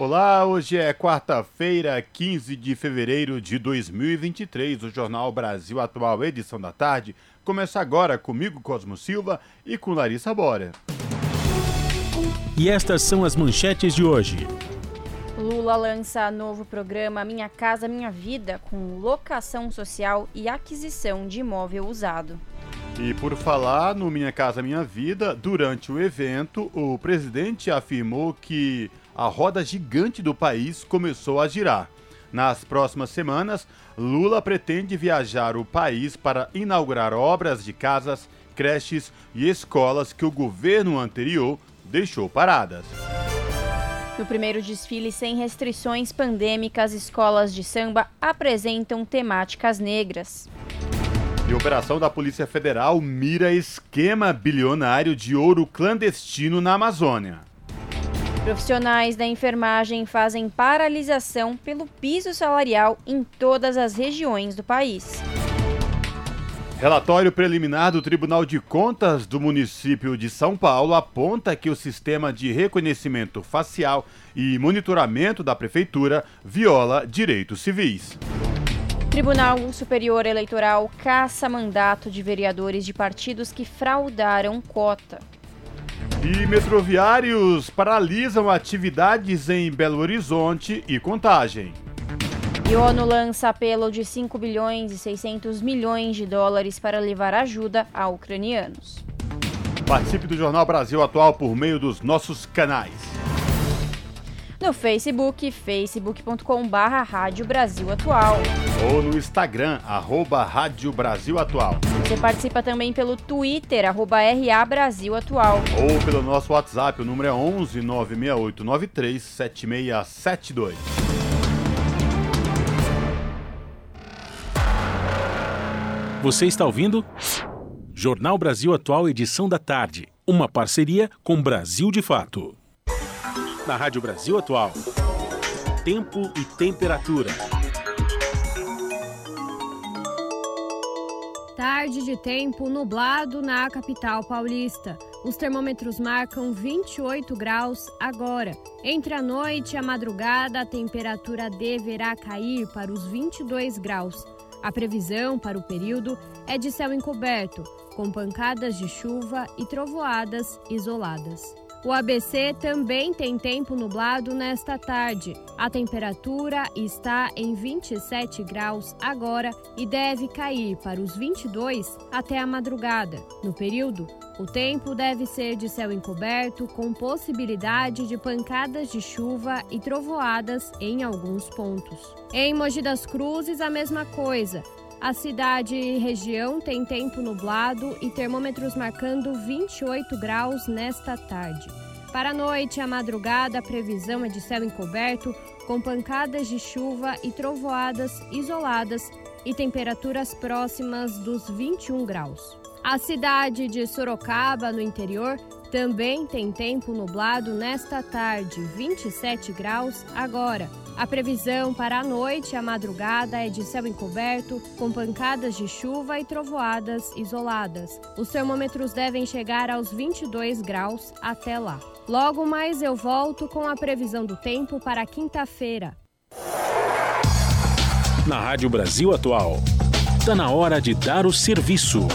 Olá, hoje é quarta-feira, 15 de fevereiro de 2023. O Jornal Brasil Atual, edição da tarde, começa agora comigo, Cosmo Silva, e com Larissa Bora. E estas são as manchetes de hoje. Lula lança novo programa Minha Casa Minha Vida, com locação social e aquisição de imóvel usado. E por falar no Minha Casa Minha Vida, durante o evento, o presidente afirmou que a roda gigante do país começou a girar. Nas próximas semanas, Lula pretende viajar o país para inaugurar obras de casas, creches e escolas que o governo anterior deixou paradas. No primeiro desfile sem restrições pandêmicas, escolas de samba apresentam temáticas negras. E operação da Polícia Federal mira esquema bilionário de ouro clandestino na Amazônia. Profissionais da enfermagem fazem paralisação pelo piso salarial em todas as regiões do país. Relatório preliminar do Tribunal de Contas do município de São Paulo aponta que o sistema de reconhecimento facial e monitoramento da prefeitura viola direitos civis. Tribunal Superior Eleitoral caça mandato de vereadores de partidos que fraudaram cota. E metroviários paralisam atividades em Belo Horizonte e Contagem. E ONU lança apelo de 5 bilhões e 600 milhões de dólares para levar ajuda a ucranianos. Participe do Jornal Brasil Atual por meio dos nossos canais. No Facebook, facebook.com barra Rádio Brasil Atual. Ou no Instagram, arroba Rádio Brasil Atual. Você participa também pelo Twitter, arroba RA Brasil Atual. Ou pelo nosso WhatsApp, o número é 11 96893 7672. Você está ouvindo? Jornal Brasil Atual, edição da tarde. Uma parceria com Brasil de Fato. Na Rádio Brasil Atual. Tempo e temperatura. Tarde de tempo nublado na capital paulista. Os termômetros marcam 28 graus agora. Entre a noite e a madrugada, a temperatura deverá cair para os 22 graus. A previsão para o período é de céu encoberto, com pancadas de chuva e trovoadas isoladas. O ABC também tem tempo nublado nesta tarde. A temperatura está em 27 graus agora e deve cair para os 22 até a madrugada. No período, o tempo deve ser de céu encoberto, com possibilidade de pancadas de chuva e trovoadas em alguns pontos. Em Mogi das Cruzes, a mesma coisa. A cidade e região tem tempo nublado e termômetros marcando 28 graus nesta tarde. Para a noite e a madrugada, a previsão é de céu encoberto, com pancadas de chuva e trovoadas isoladas e temperaturas próximas dos 21 graus. A cidade de Sorocaba, no interior, também tem tempo nublado nesta tarde, 27 graus agora. A previsão para a noite e a madrugada é de céu encoberto, com pancadas de chuva e trovoadas isoladas. Os termômetros devem chegar aos 22 graus até lá. Logo mais eu volto com a previsão do tempo para quinta-feira. Na Rádio Brasil Atual, está na hora de dar o serviço.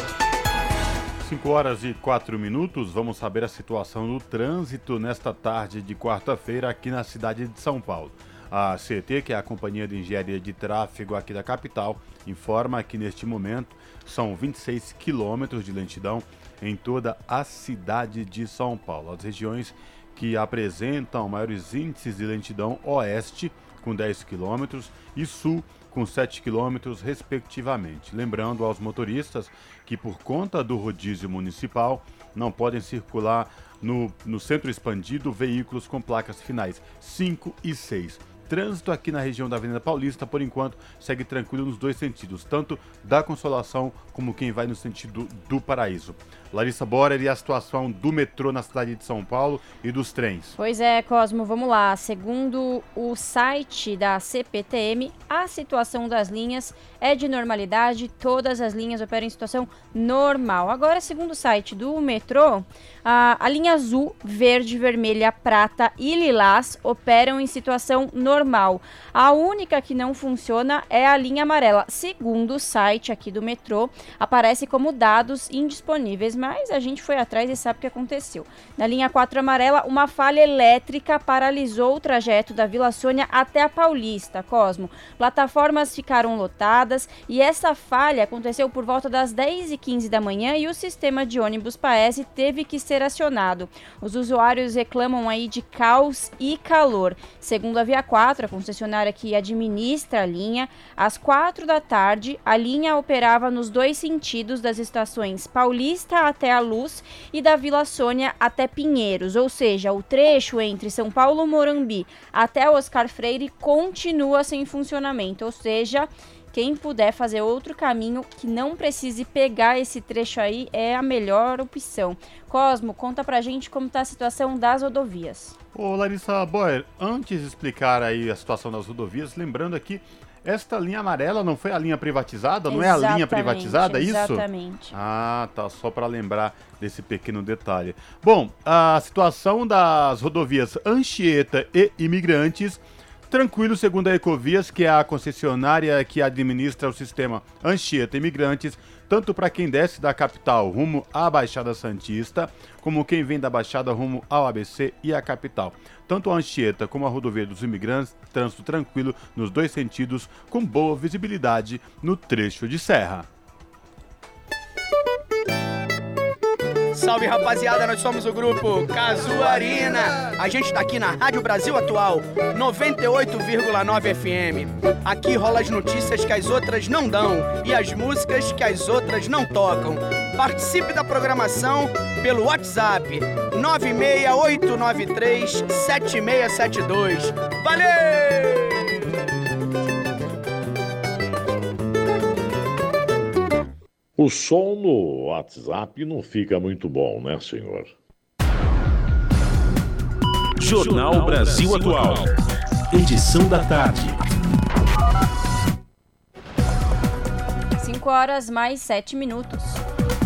5 horas e 4 minutos, vamos saber a situação do trânsito nesta tarde de quarta-feira aqui na cidade de São Paulo. A CT, que é a Companhia de Engenharia de Tráfego aqui da capital, informa que neste momento são 26 quilômetros de lentidão em toda a cidade de São Paulo. As regiões que apresentam maiores índices de lentidão oeste, com 10 quilômetros, e sul, com 7 quilômetros, respectivamente. Lembrando aos motoristas que, por conta do rodízio municipal, não podem circular no, no centro expandido veículos com placas finais 5 e 6. Trânsito aqui na região da Avenida Paulista, por enquanto, segue tranquilo nos dois sentidos, tanto da Consolação como quem vai no sentido do Paraíso. Larissa Borer e a situação do metrô na cidade de São Paulo e dos trens. Pois é, Cosmo, vamos lá. Segundo o site da CPTM, a situação das linhas é de normalidade, todas as linhas operam em situação normal. Agora, segundo o site do metrô, a, a linha azul, verde, vermelha, prata e lilás operam em situação normal. A única que não funciona é a linha amarela. Segundo o site aqui do metrô, aparece como dados indisponíveis, mas a gente foi atrás e sabe o que aconteceu. Na linha 4 amarela, uma falha elétrica paralisou o trajeto da Vila Sônia até a Paulista, Cosmo. Plataformas ficaram lotadas e essa falha aconteceu por volta das 10h15 da manhã e o sistema de ônibus Paese teve que ser acionado. Os usuários reclamam aí de caos e calor. Segundo a Via 4, a concessionária que administra a linha, às 4 da tarde, a linha operava nos dois sentidos das estações Paulista até a Luz e da Vila Sônia até Pinheiros, ou seja, o trecho entre São Paulo Morumbi até Oscar Freire continua sem funcionamento, ou seja, quem puder fazer outro caminho que não precise pegar esse trecho aí é a melhor opção. Cosmo, conta pra gente como tá a situação das rodovias. Ô Larissa Boyer, antes de explicar aí a situação das rodovias, lembrando aqui esta linha amarela não foi a linha privatizada? Não exatamente, é a linha privatizada, é isso? Exatamente. Ah, tá. Só para lembrar desse pequeno detalhe. Bom, a situação das rodovias Anchieta e Imigrantes tranquilo, segundo a Ecovias, que é a concessionária que administra o sistema Anchieta Imigrantes, tanto para quem desce da capital rumo à Baixada Santista, como quem vem da Baixada rumo ao ABC e à capital. Tanto a Anchieta como a rodovia dos imigrantes, trânsito tranquilo nos dois sentidos, com boa visibilidade no trecho de serra. Salve rapaziada, nós somos o grupo Casuarina. A gente tá aqui na Rádio Brasil Atual, 98,9 FM. Aqui rola as notícias que as outras não dão e as músicas que as outras não tocam. Participe da programação pelo WhatsApp 96893 7672. Valeu! O som no WhatsApp não fica muito bom, né, senhor? Jornal Brasil Atual. Edição da tarde. 5 horas mais 7 minutos.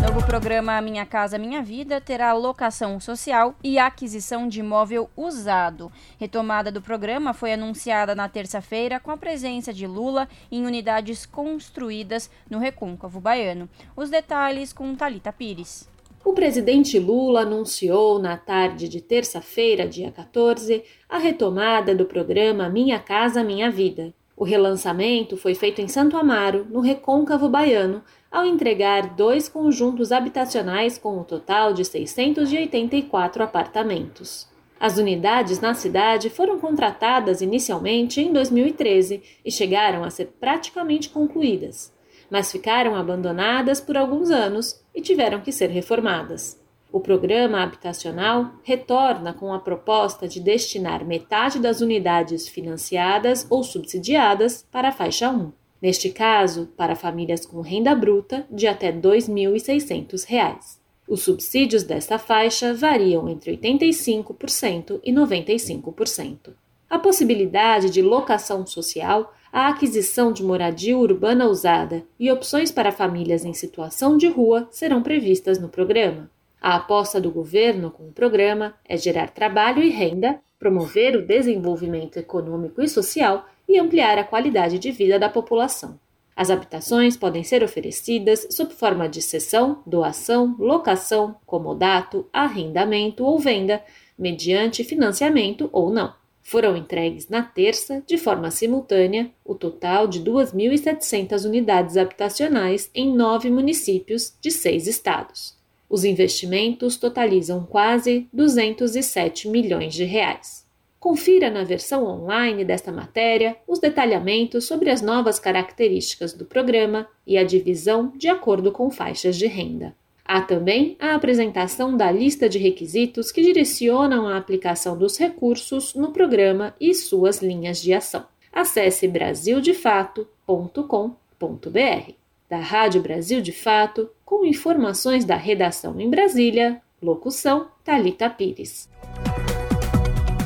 Novo programa Minha Casa Minha Vida terá locação social e aquisição de imóvel usado. Retomada do programa foi anunciada na terça-feira com a presença de Lula em unidades construídas no Recôncavo Baiano. Os detalhes com Talita Pires. O presidente Lula anunciou na tarde de terça-feira, dia 14, a retomada do programa Minha Casa Minha Vida. O relançamento foi feito em Santo Amaro, no Recôncavo Baiano, ao entregar dois conjuntos habitacionais com um total de 684 apartamentos. As unidades na cidade foram contratadas inicialmente em 2013 e chegaram a ser praticamente concluídas, mas ficaram abandonadas por alguns anos e tiveram que ser reformadas. O programa habitacional retorna com a proposta de destinar metade das unidades financiadas ou subsidiadas para a faixa 1 neste caso, para famílias com renda bruta de até R$ 2.600. Os subsídios desta faixa variam entre 85% e 95%. A possibilidade de locação social, a aquisição de moradia urbana usada e opções para famílias em situação de rua serão previstas no programa. A aposta do governo com o programa é gerar trabalho e renda, promover o desenvolvimento econômico e social e ampliar a qualidade de vida da população. As habitações podem ser oferecidas sob forma de cessão, doação, locação, comodato, arrendamento ou venda, mediante financiamento ou não. Foram entregues na terça, de forma simultânea, o total de 2.700 unidades habitacionais em nove municípios de seis estados. Os investimentos totalizam quase 207 milhões de reais. Confira na versão online desta matéria os detalhamentos sobre as novas características do programa e a divisão de acordo com faixas de renda. Há também a apresentação da lista de requisitos que direcionam a aplicação dos recursos no programa e suas linhas de ação. Acesse brasildefato.com.br. Da Rádio Brasil de Fato, com informações da redação em Brasília, locução Talita Pires.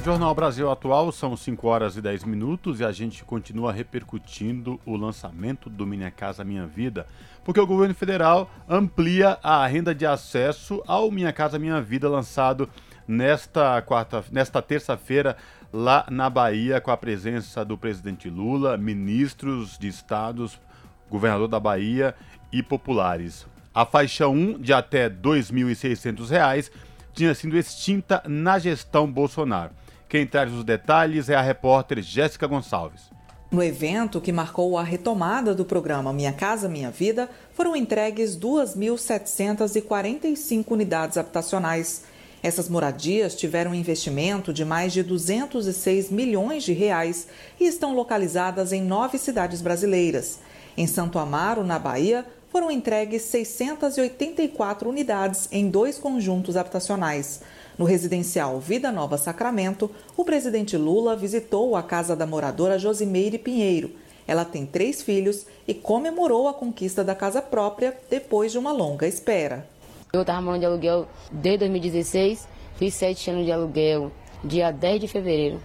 Jornal Brasil Atual são 5 horas e 10 minutos e a gente continua repercutindo o lançamento do Minha Casa Minha Vida, porque o governo federal amplia a renda de acesso ao Minha Casa Minha Vida lançado nesta quarta, nesta terça-feira lá na Bahia com a presença do presidente Lula, ministros de estados, governador da Bahia e populares. A faixa 1 de até R$ 2.600 tinha sido extinta na gestão Bolsonaro. Quem traz os detalhes é a repórter Jéssica Gonçalves. No evento que marcou a retomada do programa Minha Casa Minha Vida, foram entregues 2.745 unidades habitacionais. Essas moradias tiveram um investimento de mais de 206 milhões de reais e estão localizadas em nove cidades brasileiras. Em Santo Amaro, na Bahia, foram entregues 684 unidades em dois conjuntos habitacionais. No residencial Vida Nova Sacramento, o presidente Lula visitou a casa da moradora Josimeire Pinheiro. Ela tem três filhos e comemorou a conquista da casa própria depois de uma longa espera. Eu estava morando de aluguel desde 2016, fiz sete anos de aluguel, dia 10 de fevereiro.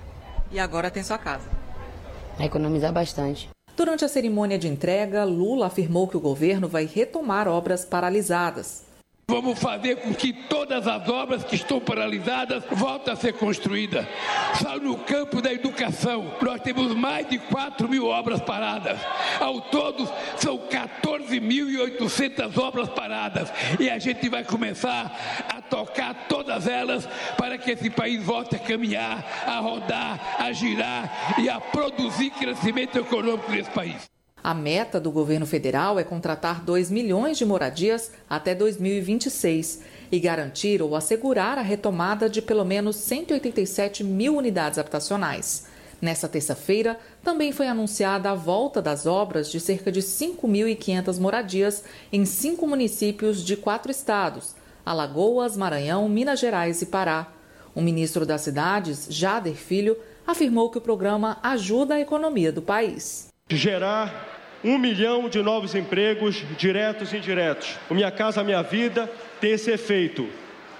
E agora tem sua casa? Vai economizar bastante. Durante a cerimônia de entrega, Lula afirmou que o governo vai retomar obras paralisadas. Vamos fazer com que todas as obras que estão paralisadas voltem a ser construídas. Só no campo da educação, nós temos mais de 4 mil obras paradas. Ao todo, são 14.800 obras paradas. E a gente vai começar a tocar todas elas para que esse país volte a caminhar, a rodar, a girar e a produzir crescimento econômico nesse país. A meta do governo federal é contratar 2 milhões de moradias até 2026 e garantir ou assegurar a retomada de pelo menos 187 mil unidades habitacionais. Nessa terça-feira, também foi anunciada a volta das obras de cerca de 5.500 moradias em cinco municípios de quatro estados: Alagoas, Maranhão, Minas Gerais e Pará. O ministro das Cidades, Jader Filho, afirmou que o programa ajuda a economia do país gerar um milhão de novos empregos, diretos e indiretos. O Minha Casa Minha Vida tem esse efeito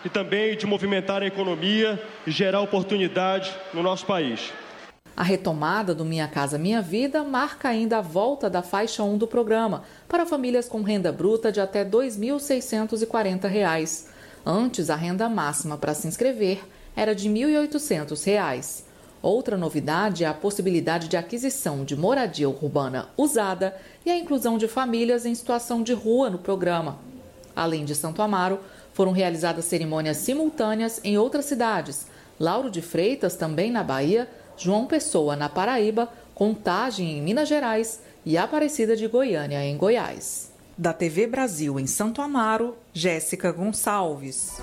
e também de movimentar a economia e gerar oportunidade no nosso país. A retomada do Minha Casa Minha Vida marca ainda a volta da faixa 1 do programa para famílias com renda bruta de até R$ 2.640. Antes, a renda máxima para se inscrever era de R$ 1.800. Outra novidade é a possibilidade de aquisição de moradia urbana usada e a inclusão de famílias em situação de rua no programa. Além de Santo Amaro, foram realizadas cerimônias simultâneas em outras cidades. Lauro de Freitas, também na Bahia, João Pessoa, na Paraíba, Contagem, em Minas Gerais e Aparecida de Goiânia, em Goiás. Da TV Brasil em Santo Amaro, Jéssica Gonçalves.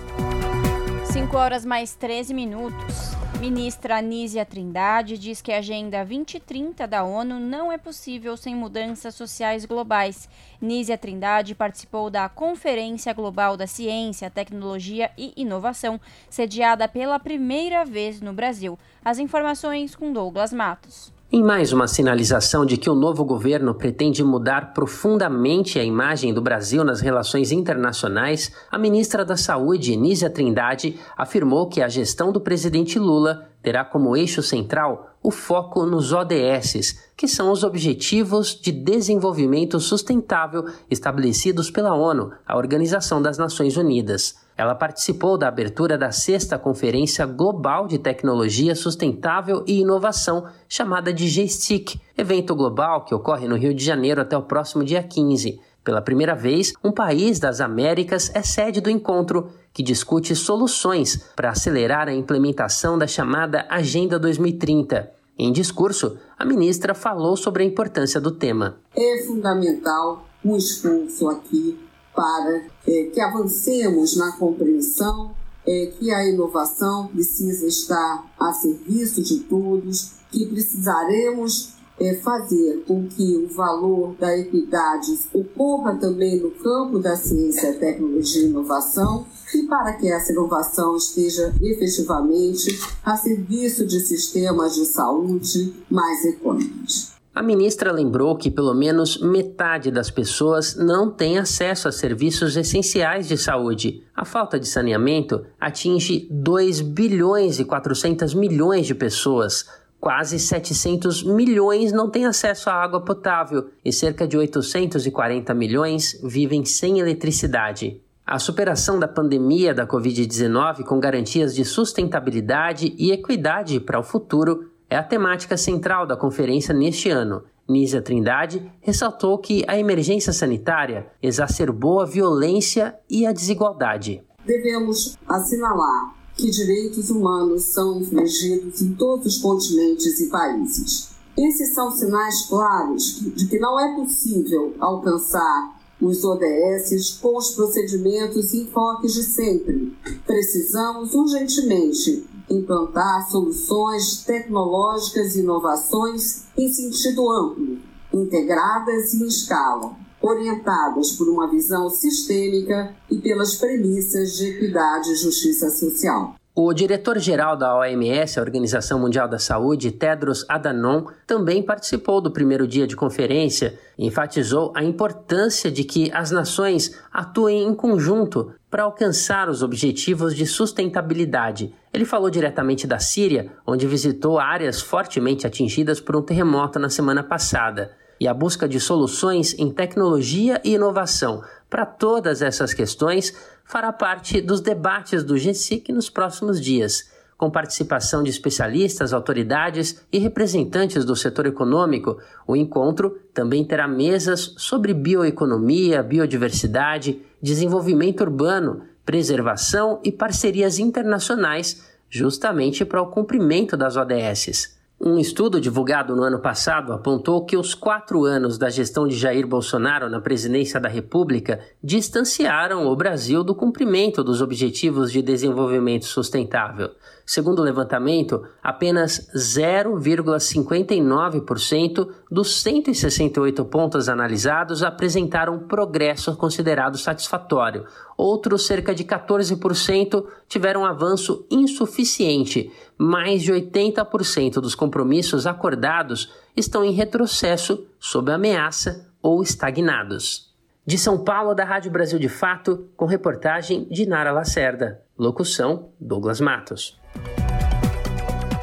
5 horas mais 13 minutos. Ministra Anísia Trindade diz que a Agenda 2030 da ONU não é possível sem mudanças sociais globais. Nízia Trindade participou da Conferência Global da Ciência, Tecnologia e Inovação, sediada pela primeira vez no Brasil. As informações com Douglas Matos. Em mais uma sinalização de que o novo governo pretende mudar profundamente a imagem do Brasil nas relações internacionais, a ministra da Saúde, Nízia Trindade, afirmou que a gestão do presidente Lula terá como eixo central o foco nos ODS, que são os Objetivos de Desenvolvimento Sustentável estabelecidos pela ONU, a Organização das Nações Unidas. Ela participou da abertura da sexta Conferência Global de Tecnologia Sustentável e Inovação, chamada de GSTIC, evento global que ocorre no Rio de Janeiro até o próximo dia 15. Pela primeira vez, um país das Américas é sede do encontro, que discute soluções para acelerar a implementação da chamada Agenda 2030. Em discurso, a ministra falou sobre a importância do tema. É fundamental um esforço aqui para é, que avancemos na compreensão é, que a inovação precisa estar a serviço de todos, que precisaremos é, fazer com que o valor da equidade ocorra também no campo da ciência, tecnologia e inovação e para que essa inovação esteja efetivamente a serviço de sistemas de saúde mais econômicos. A ministra lembrou que pelo menos metade das pessoas não tem acesso a serviços essenciais de saúde. A falta de saneamento atinge 2 bilhões e 400 milhões de pessoas. Quase 700 milhões não têm acesso à água potável e cerca de 840 milhões vivem sem eletricidade. A superação da pandemia da Covid-19 com garantias de sustentabilidade e equidade para o futuro é a temática central da conferência neste ano. Nízia Trindade ressaltou que a emergência sanitária exacerbou a violência e a desigualdade. Devemos assinalar que direitos humanos são infringidos em todos os continentes e países. Esses são sinais claros de que não é possível alcançar os ODS com os procedimentos e enfoques de sempre. Precisamos urgentemente implantar soluções tecnológicas e inovações em sentido amplo, integradas e em escala, orientadas por uma visão sistêmica e pelas premissas de equidade e justiça social. O diretor-geral da OMS, a Organização Mundial da Saúde, Tedros Adhanom, também participou do primeiro dia de conferência e enfatizou a importância de que as nações atuem em conjunto para alcançar os objetivos de sustentabilidade. Ele falou diretamente da Síria, onde visitou áreas fortemente atingidas por um terremoto na semana passada. E a busca de soluções em tecnologia e inovação para todas essas questões fará parte dos debates do GSIC nos próximos dias, com participação de especialistas, autoridades e representantes do setor econômico. O encontro também terá mesas sobre bioeconomia, biodiversidade, desenvolvimento urbano, preservação e parcerias internacionais, justamente para o cumprimento das ODSs. Um estudo divulgado no ano passado apontou que os quatro anos da gestão de Jair Bolsonaro na presidência da República distanciaram o Brasil do cumprimento dos Objetivos de Desenvolvimento Sustentável. Segundo o levantamento, apenas 0,59% dos 168 pontos analisados apresentaram progresso considerado satisfatório. Outros cerca de 14% tiveram avanço insuficiente. Mais de 80% dos compromissos acordados estão em retrocesso, sob ameaça ou estagnados. De São Paulo, da Rádio Brasil de Fato, com reportagem de Nara Lacerda. Locução: Douglas Matos.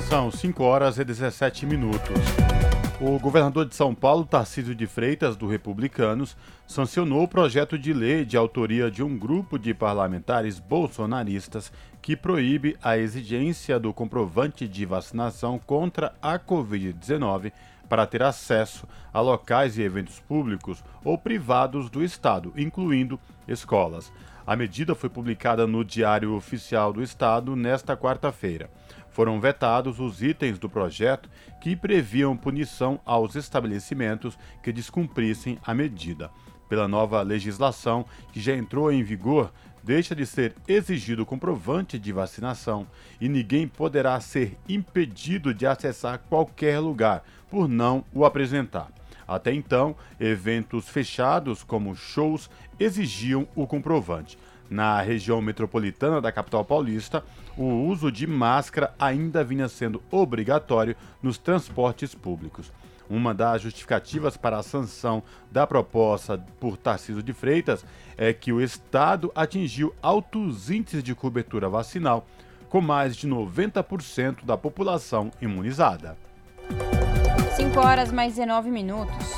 São 5 horas e 17 minutos. O governador de São Paulo, Tarcísio de Freitas, do Republicanos, sancionou o projeto de lei de autoria de um grupo de parlamentares bolsonaristas que proíbe a exigência do comprovante de vacinação contra a Covid-19 para ter acesso a locais e eventos públicos ou privados do Estado, incluindo escolas. A medida foi publicada no Diário Oficial do Estado nesta quarta-feira foram vetados os itens do projeto que previam punição aos estabelecimentos que descumprissem a medida. Pela nova legislação, que já entrou em vigor, deixa de ser exigido comprovante de vacinação e ninguém poderá ser impedido de acessar qualquer lugar por não o apresentar. Até então, eventos fechados, como shows, exigiam o comprovante. Na região metropolitana da capital paulista, o uso de máscara ainda vinha sendo obrigatório nos transportes públicos. Uma das justificativas para a sanção da proposta por Tarcísio de Freitas é que o Estado atingiu altos índices de cobertura vacinal, com mais de 90% da população imunizada. 5 horas mais 19 minutos.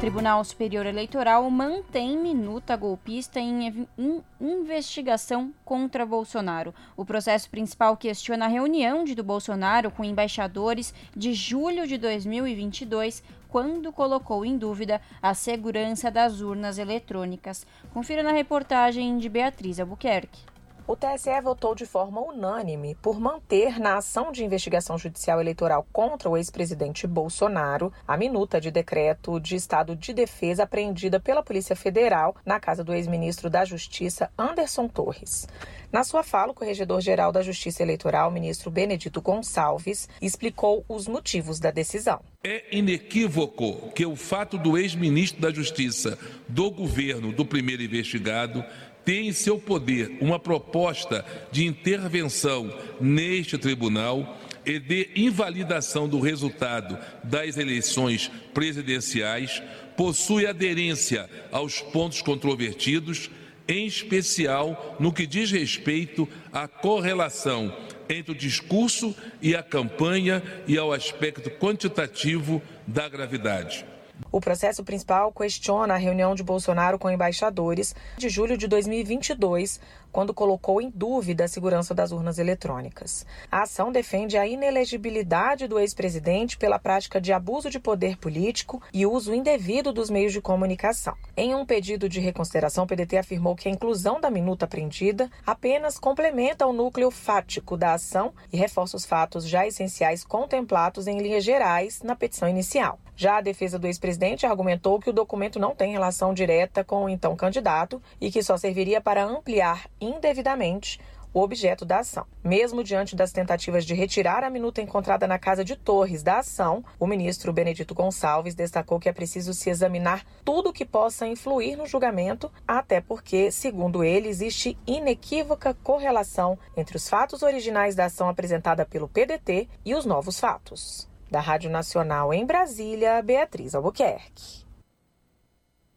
Tribunal Superior Eleitoral mantém minuta golpista em, em, investigação contra Bolsonaro. O processo principal questiona a reunião de do Bolsonaro com embaixadores de julho de 2022, quando colocou em dúvida a segurança das urnas eletrônicas. Confira na reportagem de Beatriz Albuquerque. O TSE votou de forma unânime por manter na ação de investigação judicial eleitoral contra o ex-presidente Bolsonaro a minuta de decreto de estado de defesa apreendida pela Polícia Federal na casa do ex-ministro da Justiça Anderson Torres. Na sua fala, o corregedor-geral da Justiça Eleitoral, ministro Benedito Gonçalves, explicou os motivos da decisão. É inequívoco que o fato do ex-ministro da Justiça do governo do primeiro investigado ter em seu poder uma proposta de intervenção neste tribunal e de invalidação do resultado das eleições presidenciais possui aderência aos pontos controvertidos em especial no que diz respeito à correlação entre o discurso e a campanha e ao aspecto quantitativo da gravidade. O processo principal questiona a reunião de Bolsonaro com embaixadores de julho de 2022, quando colocou em dúvida a segurança das urnas eletrônicas. A ação defende a inelegibilidade do ex-presidente pela prática de abuso de poder político e uso indevido dos meios de comunicação. Em um pedido de reconsideração, o PDT afirmou que a inclusão da minuta apreendida apenas complementa o núcleo fático da ação e reforça os fatos já essenciais contemplados em linhas gerais na petição inicial. Já a defesa do ex-presidente argumentou que o documento não tem relação direta com o então candidato e que só serviria para ampliar indevidamente o objeto da ação. Mesmo diante das tentativas de retirar a minuta encontrada na casa de Torres da ação, o ministro Benedito Gonçalves destacou que é preciso se examinar tudo que possa influir no julgamento, até porque, segundo ele, existe inequívoca correlação entre os fatos originais da ação apresentada pelo PDT e os novos fatos. Da Rádio Nacional em Brasília, Beatriz Albuquerque.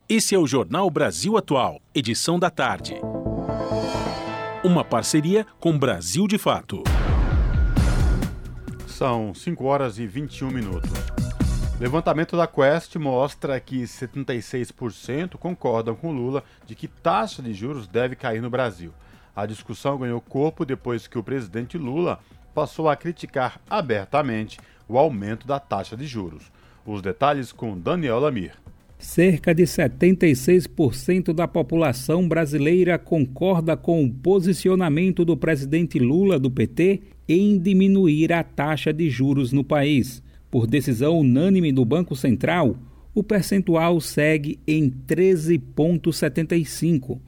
Esse é o Jornal Brasil Atual, edição da tarde. Uma parceria com Brasil de Fato. São 5 horas e 21 minutos. Levantamento da Quest mostra que 76% concordam com Lula de que taxa de juros deve cair no Brasil. A discussão ganhou corpo depois que o presidente Lula passou a criticar abertamente o aumento da taxa de juros. Os detalhes com Daniel Lamir. Cerca de 76% da população brasileira concorda com o posicionamento do presidente Lula do PT em diminuir a taxa de juros no país. Por decisão unânime do Banco Central, o percentual segue em 13,75.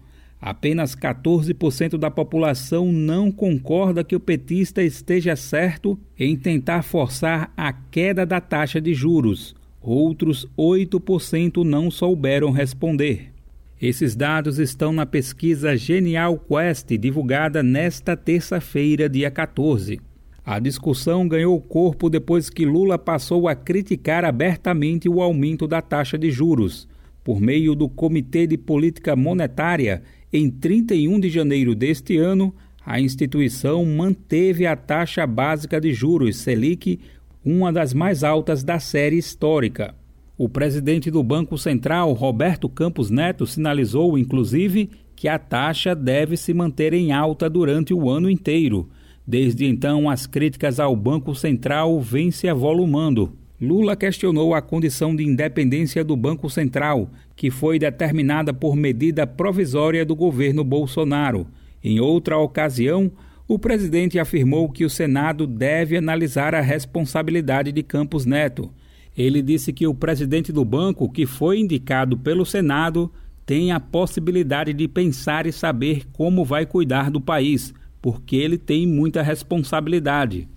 Apenas 14% da população não concorda que o petista esteja certo em tentar forçar a queda da taxa de juros. Outros 8% não souberam responder. Esses dados estão na pesquisa Genial Quest, divulgada nesta terça-feira, dia 14. A discussão ganhou corpo depois que Lula passou a criticar abertamente o aumento da taxa de juros. Por meio do Comitê de Política Monetária, em 31 de janeiro deste ano, a instituição manteve a taxa básica de juros Selic uma das mais altas da série histórica. O presidente do Banco Central, Roberto Campos Neto, sinalizou, inclusive, que a taxa deve se manter em alta durante o ano inteiro. Desde então, as críticas ao Banco Central vêm se avolumando. Lula questionou a condição de independência do Banco Central, que foi determinada por medida provisória do governo Bolsonaro. Em outra ocasião, o presidente afirmou que o Senado deve analisar a responsabilidade de Campos Neto. Ele disse que o presidente do banco, que foi indicado pelo Senado, tem a possibilidade de pensar e saber como vai cuidar do país, porque ele tem muita responsabilidade.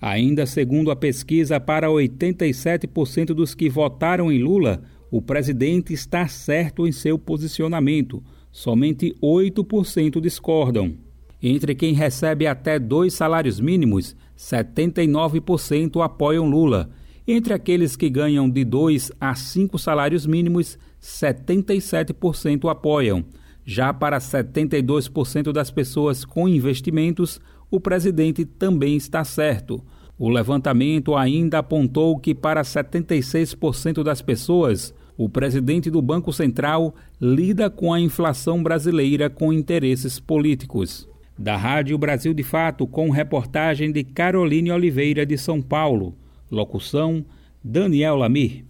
Ainda segundo a pesquisa, para 87% dos que votaram em Lula, o presidente está certo em seu posicionamento. Somente 8% discordam. Entre quem recebe até dois salários mínimos, 79% apoiam Lula. Entre aqueles que ganham de dois a cinco salários mínimos, 77% apoiam. Já para 72% das pessoas com investimentos, o presidente também está certo. O levantamento ainda apontou que, para 76% das pessoas, o presidente do Banco Central lida com a inflação brasileira com interesses políticos. Da Rádio Brasil de Fato, com reportagem de Caroline Oliveira de São Paulo. Locução: Daniel Lamir.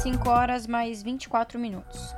5 horas mais 24 minutos.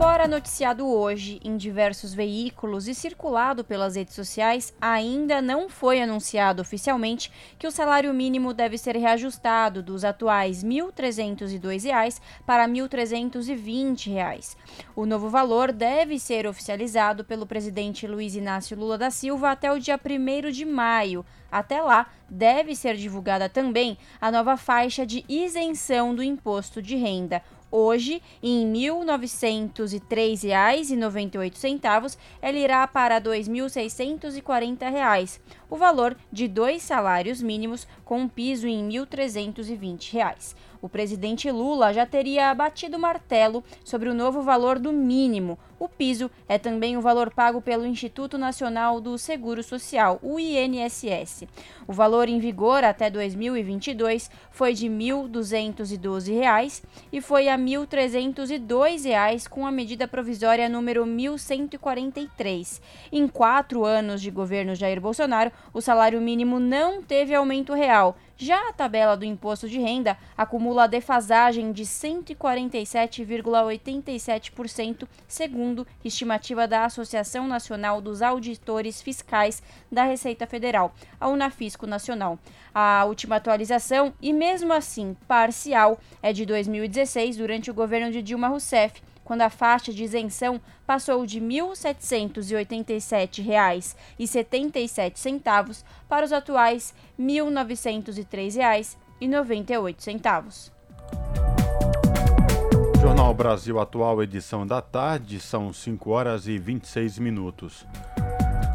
Em Embora noticiado hoje em diversos veículos e circulado pelas redes sociais, ainda não foi anunciado oficialmente que o salário mínimo deve ser reajustado dos atuais R$ 1.302 para R$ 1.320. O novo valor deve ser oficializado pelo presidente Luiz Inácio Lula da Silva até o dia 1 de maio. Até lá, deve ser divulgada também a nova faixa de isenção do imposto de renda, Hoje, em R$ 1.903,98, ela irá para R$ 2.640, o valor de dois salários mínimos com um piso em R$ 1.320 o presidente Lula já teria batido martelo sobre o novo valor do mínimo. O piso é também o valor pago pelo Instituto Nacional do Seguro Social, o INSS. O valor em vigor até 2022 foi de R$ 1.212 e foi a R$ 1.302 com a medida provisória número 1143. Em quatro anos de governo Jair Bolsonaro, o salário mínimo não teve aumento real já a tabela do imposto de renda acumula a defasagem de 147,87%, segundo estimativa da Associação Nacional dos Auditores Fiscais da Receita Federal, a Unafisco Nacional. A última atualização, e mesmo assim parcial, é de 2016, durante o governo de Dilma Rousseff quando a faixa de isenção passou de R$ 1.787,77 para os atuais R$ 1.903,98. Jornal Brasil Atual, edição da tarde, são 5 horas e 26 minutos.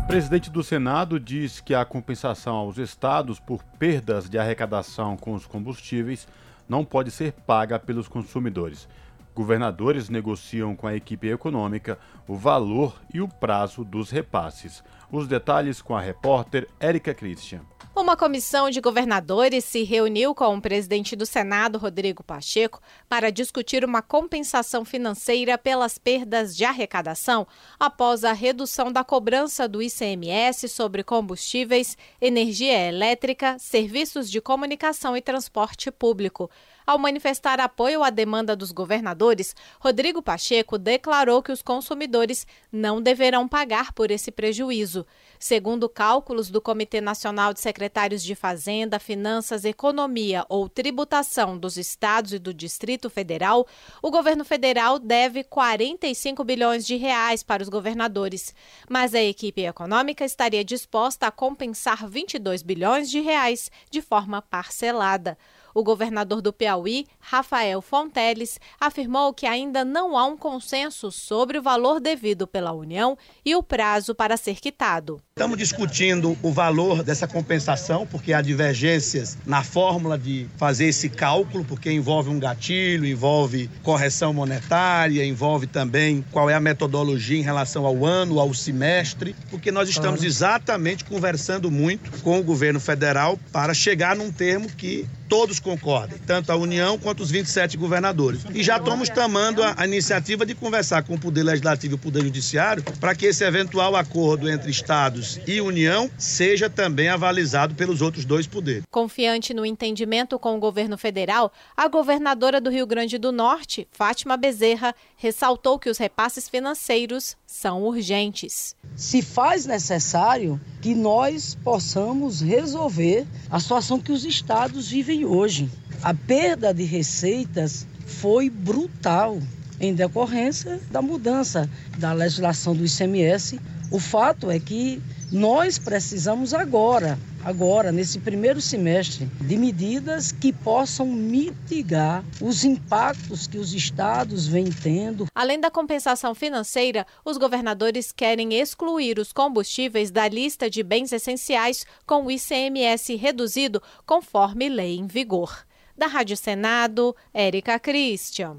O presidente do Senado diz que a compensação aos estados por perdas de arrecadação com os combustíveis não pode ser paga pelos consumidores. Governadores negociam com a equipe econômica o valor e o prazo dos repasses. Os detalhes com a repórter Érica Christian. Uma comissão de governadores se reuniu com o presidente do Senado, Rodrigo Pacheco, para discutir uma compensação financeira pelas perdas de arrecadação após a redução da cobrança do ICMS sobre combustíveis, energia elétrica, serviços de comunicação e transporte público. Ao manifestar apoio à demanda dos governadores, Rodrigo Pacheco declarou que os consumidores não deverão pagar por esse prejuízo. Segundo cálculos do Comitê Nacional de Secretários de Fazenda, Finanças, Economia ou Tributação dos Estados e do Distrito Federal, o governo federal deve 45 bilhões de reais para os governadores, mas a equipe econômica estaria disposta a compensar 22 bilhões de reais de forma parcelada. O governador do Piauí, Rafael Fonteles, afirmou que ainda não há um consenso sobre o valor devido pela União e o prazo para ser quitado. Estamos discutindo o valor dessa compensação, porque há divergências na fórmula de fazer esse cálculo, porque envolve um gatilho, envolve correção monetária, envolve também qual é a metodologia em relação ao ano, ao semestre, porque nós estamos exatamente conversando muito com o governo federal para chegar num termo que todos concordem, tanto a União quanto os 27 governadores. E já estamos tomando a, iniciativa de conversar com o Poder Legislativo e o Poder Judiciário para que esse eventual acordo entre estados e União seja também avalizado pelos outros dois poderes. Confiante no entendimento com o governo federal, a governadora do Rio Grande do Norte, Fátima Bezerra, ressaltou que os repasses financeiros são urgentes. Se faz necessário que nós possamos resolver a situação que os estados vivem hoje. A perda de receitas foi brutal em decorrência da mudança da legislação do ICMS. O fato é que nós precisamos agora, agora, nesse primeiro semestre, de medidas que possam mitigar os impactos que os estados vêm tendo. Além da compensação financeira, os governadores querem excluir os combustíveis da lista de bens essenciais com o ICMS reduzido, conforme lei em vigor. Da Rádio Senado, Érica Christian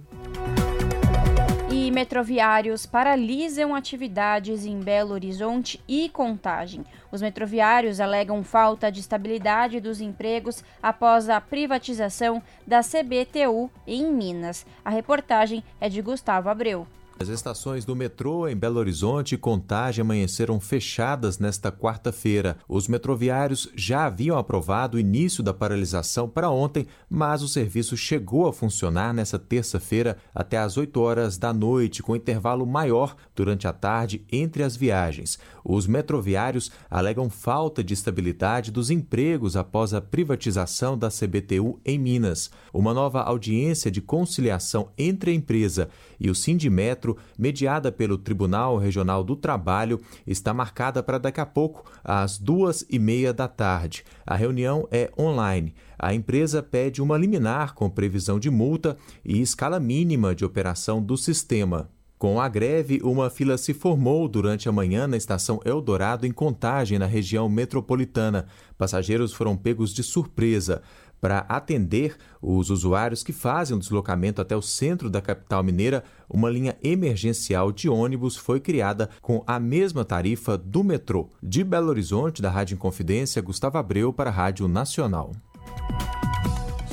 metroviários paralisam atividades em Belo Horizonte e Contagem. Os metroviários alegam falta de estabilidade dos empregos após a privatização da CBTU em Minas. A reportagem é de Gustavo Abreu. As estações do metrô em Belo Horizonte e Contagem amanheceram fechadas nesta quarta-feira. Os metroviários já haviam aprovado o início da paralisação para ontem, mas o serviço chegou a funcionar nesta terça-feira até às 8 horas da noite, com intervalo maior durante a tarde entre as viagens. Os metroviários alegam falta de estabilidade dos empregos após a privatização da CBTU em Minas. Uma nova audiência de conciliação entre a empresa e o Sindimetro, mediada pelo Tribunal Regional do Trabalho, está marcada para daqui a pouco, às duas e meia da tarde. A reunião é online. A empresa pede uma liminar com previsão de multa e escala mínima de operação do sistema. Com a greve, uma fila se formou durante a manhã na estação Eldorado, em Contagem, na região metropolitana. Passageiros foram pegos de surpresa para atender os usuários que fazem o deslocamento até o centro da capital mineira, uma linha emergencial de ônibus foi criada com a mesma tarifa do metrô. De Belo Horizonte, da Rádio Inconfidência, Gustavo Abreu para a Rádio Nacional.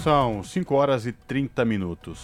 São 5 horas e 30 minutos.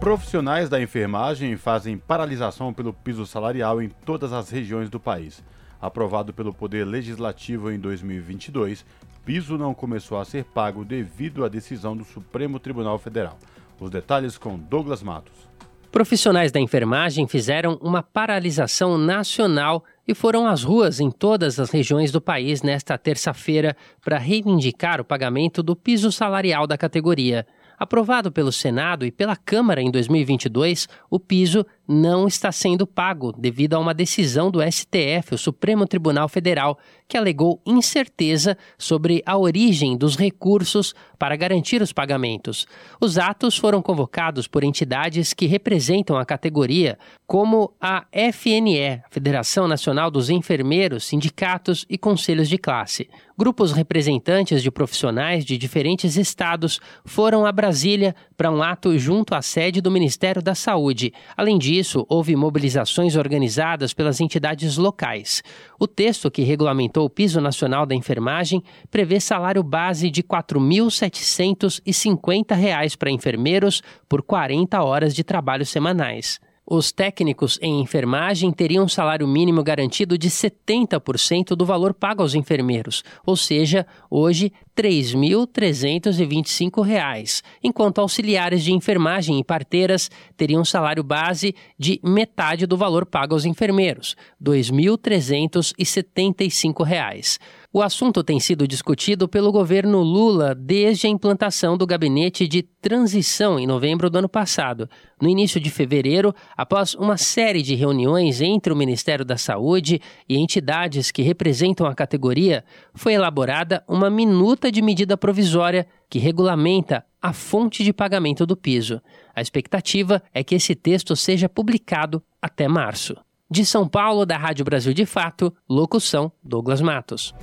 Profissionais da enfermagem fazem paralisação pelo piso salarial em todas as regiões do país. Aprovado pelo Poder Legislativo em 2022, piso não começou a ser pago devido à decisão do Supremo Tribunal Federal. Os detalhes com Douglas Matos. Profissionais da enfermagem fizeram uma paralisação nacional e foram às ruas em todas as regiões do país nesta terça-feira para reivindicar o pagamento do piso salarial da categoria. Aprovado pelo Senado e pela Câmara em 2022, o piso não está sendo pago devido a uma decisão do STF, o Supremo Tribunal Federal, que alegou incerteza sobre a origem dos recursos para garantir os pagamentos. Os atos foram convocados por entidades que representam a categoria, como a FNE, Federação Nacional dos Enfermeiros, Sindicatos e Conselhos de Classe. Grupos representantes de profissionais de diferentes estados foram a Brasília para um ato junto à sede do Ministério da Saúde. Além disso, houve mobilizações organizadas pelas entidades locais. O texto que regulamentou o piso nacional da enfermagem prevê salário base de R$ 4.750 para enfermeiros por 40 horas de trabalho semanais. Os técnicos em enfermagem teriam um salário mínimo garantido de 70% do valor pago aos enfermeiros, ou seja, hoje R$ 3.325, enquanto auxiliares de enfermagem e parteiras teriam um salário base de metade do valor pago aos enfermeiros, R$ 2.375. O assunto tem sido discutido pelo governo Lula desde a implantação do gabinete de transição em novembro do ano passado. No início de fevereiro, após uma série de reuniões entre o Ministério da Saúde e entidades que representam a categoria, foi elaborada uma minuta de medida provisória que regulamenta a fonte de pagamento do piso. A expectativa é que esse texto seja publicado até março. De São Paulo, da Rádio Brasil de Fato, locução Douglas Matos.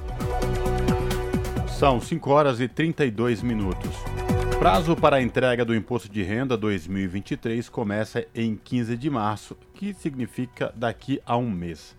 São 5 horas e 32 minutos. Prazo para a entrega do Imposto de Renda 2023 começa em 15 de março, que significa daqui a um mês.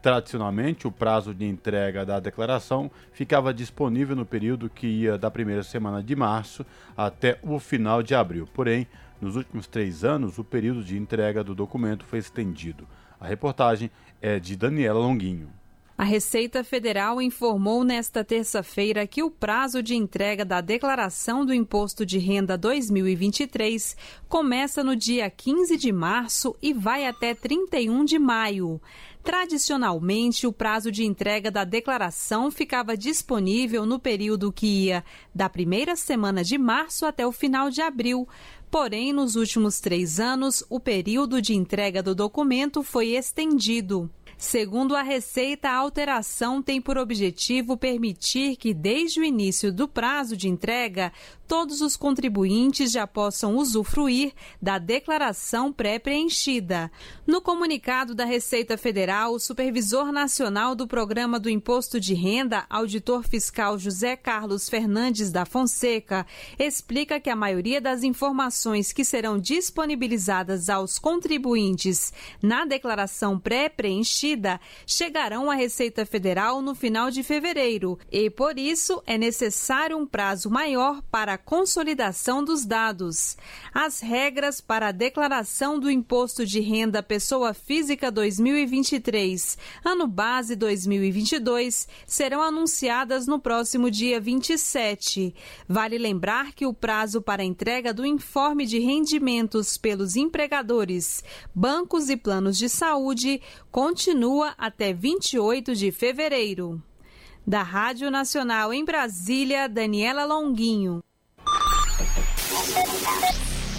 Tradicionalmente, o prazo de entrega da declaração ficava disponível no período que ia da primeira semana de março até o final de abril. Porém, nos últimos três anos, o período de entrega do documento foi estendido. A reportagem é de Daniela Longuinho. A Receita Federal informou nesta terça-feira que o prazo de entrega da declaração do Imposto de Renda 2023 começa no dia 15 de março e vai até 31 de maio. Tradicionalmente, o prazo de entrega da declaração ficava disponível no período que ia da primeira semana de março até o final de abril. Porém, nos últimos três anos, o período de entrega do documento foi estendido. Segundo a Receita, a alteração tem por objetivo permitir que, desde o início do prazo de entrega, todos os contribuintes já possam usufruir da declaração pré-preenchida. No comunicado da Receita Federal, o supervisor nacional do Programa do Imposto de Renda, auditor fiscal José Carlos Fernandes da Fonseca, explica que a maioria das informações que serão disponibilizadas aos contribuintes na declaração pré-preenchida chegarão à Receita Federal no final de fevereiro e, por isso, é necessário um prazo maior para a consolidação dos dados. As regras para a declaração do Imposto de Renda Pessoa Física 2023, ano base 2022, serão anunciadas no próximo dia 27. Vale lembrar que o prazo para a entrega do informe de rendimentos pelos empregadores, bancos e planos de saúde continua até 28 de fevereiro. Da Rádio Nacional em Brasília, Daniela Longuinho.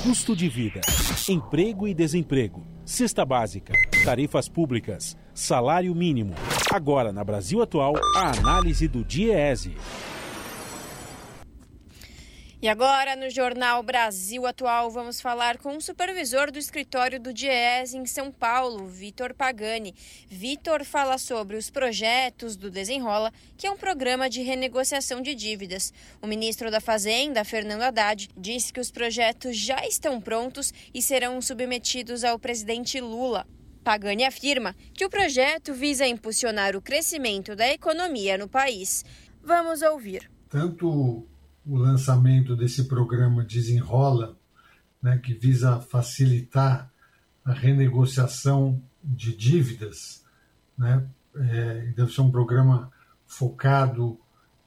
Custo de vida, emprego e desemprego, cesta básica, tarifas públicas, salário mínimo. Agora, na Brasil Atual, a análise do DIEESE. E agora, no Jornal Brasil Atual, vamos falar com o supervisor do escritório do DIES em São Paulo, Vitor Pagani. Vitor fala sobre os projetos do Desenrola, que é um programa de renegociação de dívidas. O ministro da Fazenda, Fernando Haddad, disse que os projetos já estão prontos e serão submetidos ao presidente Lula. Pagani afirma que o projeto visa impulsionar o crescimento da economia no país. Vamos ouvir. Tanto o lançamento desse programa Desenrola, né, que visa facilitar a renegociação de dívidas, né, é, deve ser um programa focado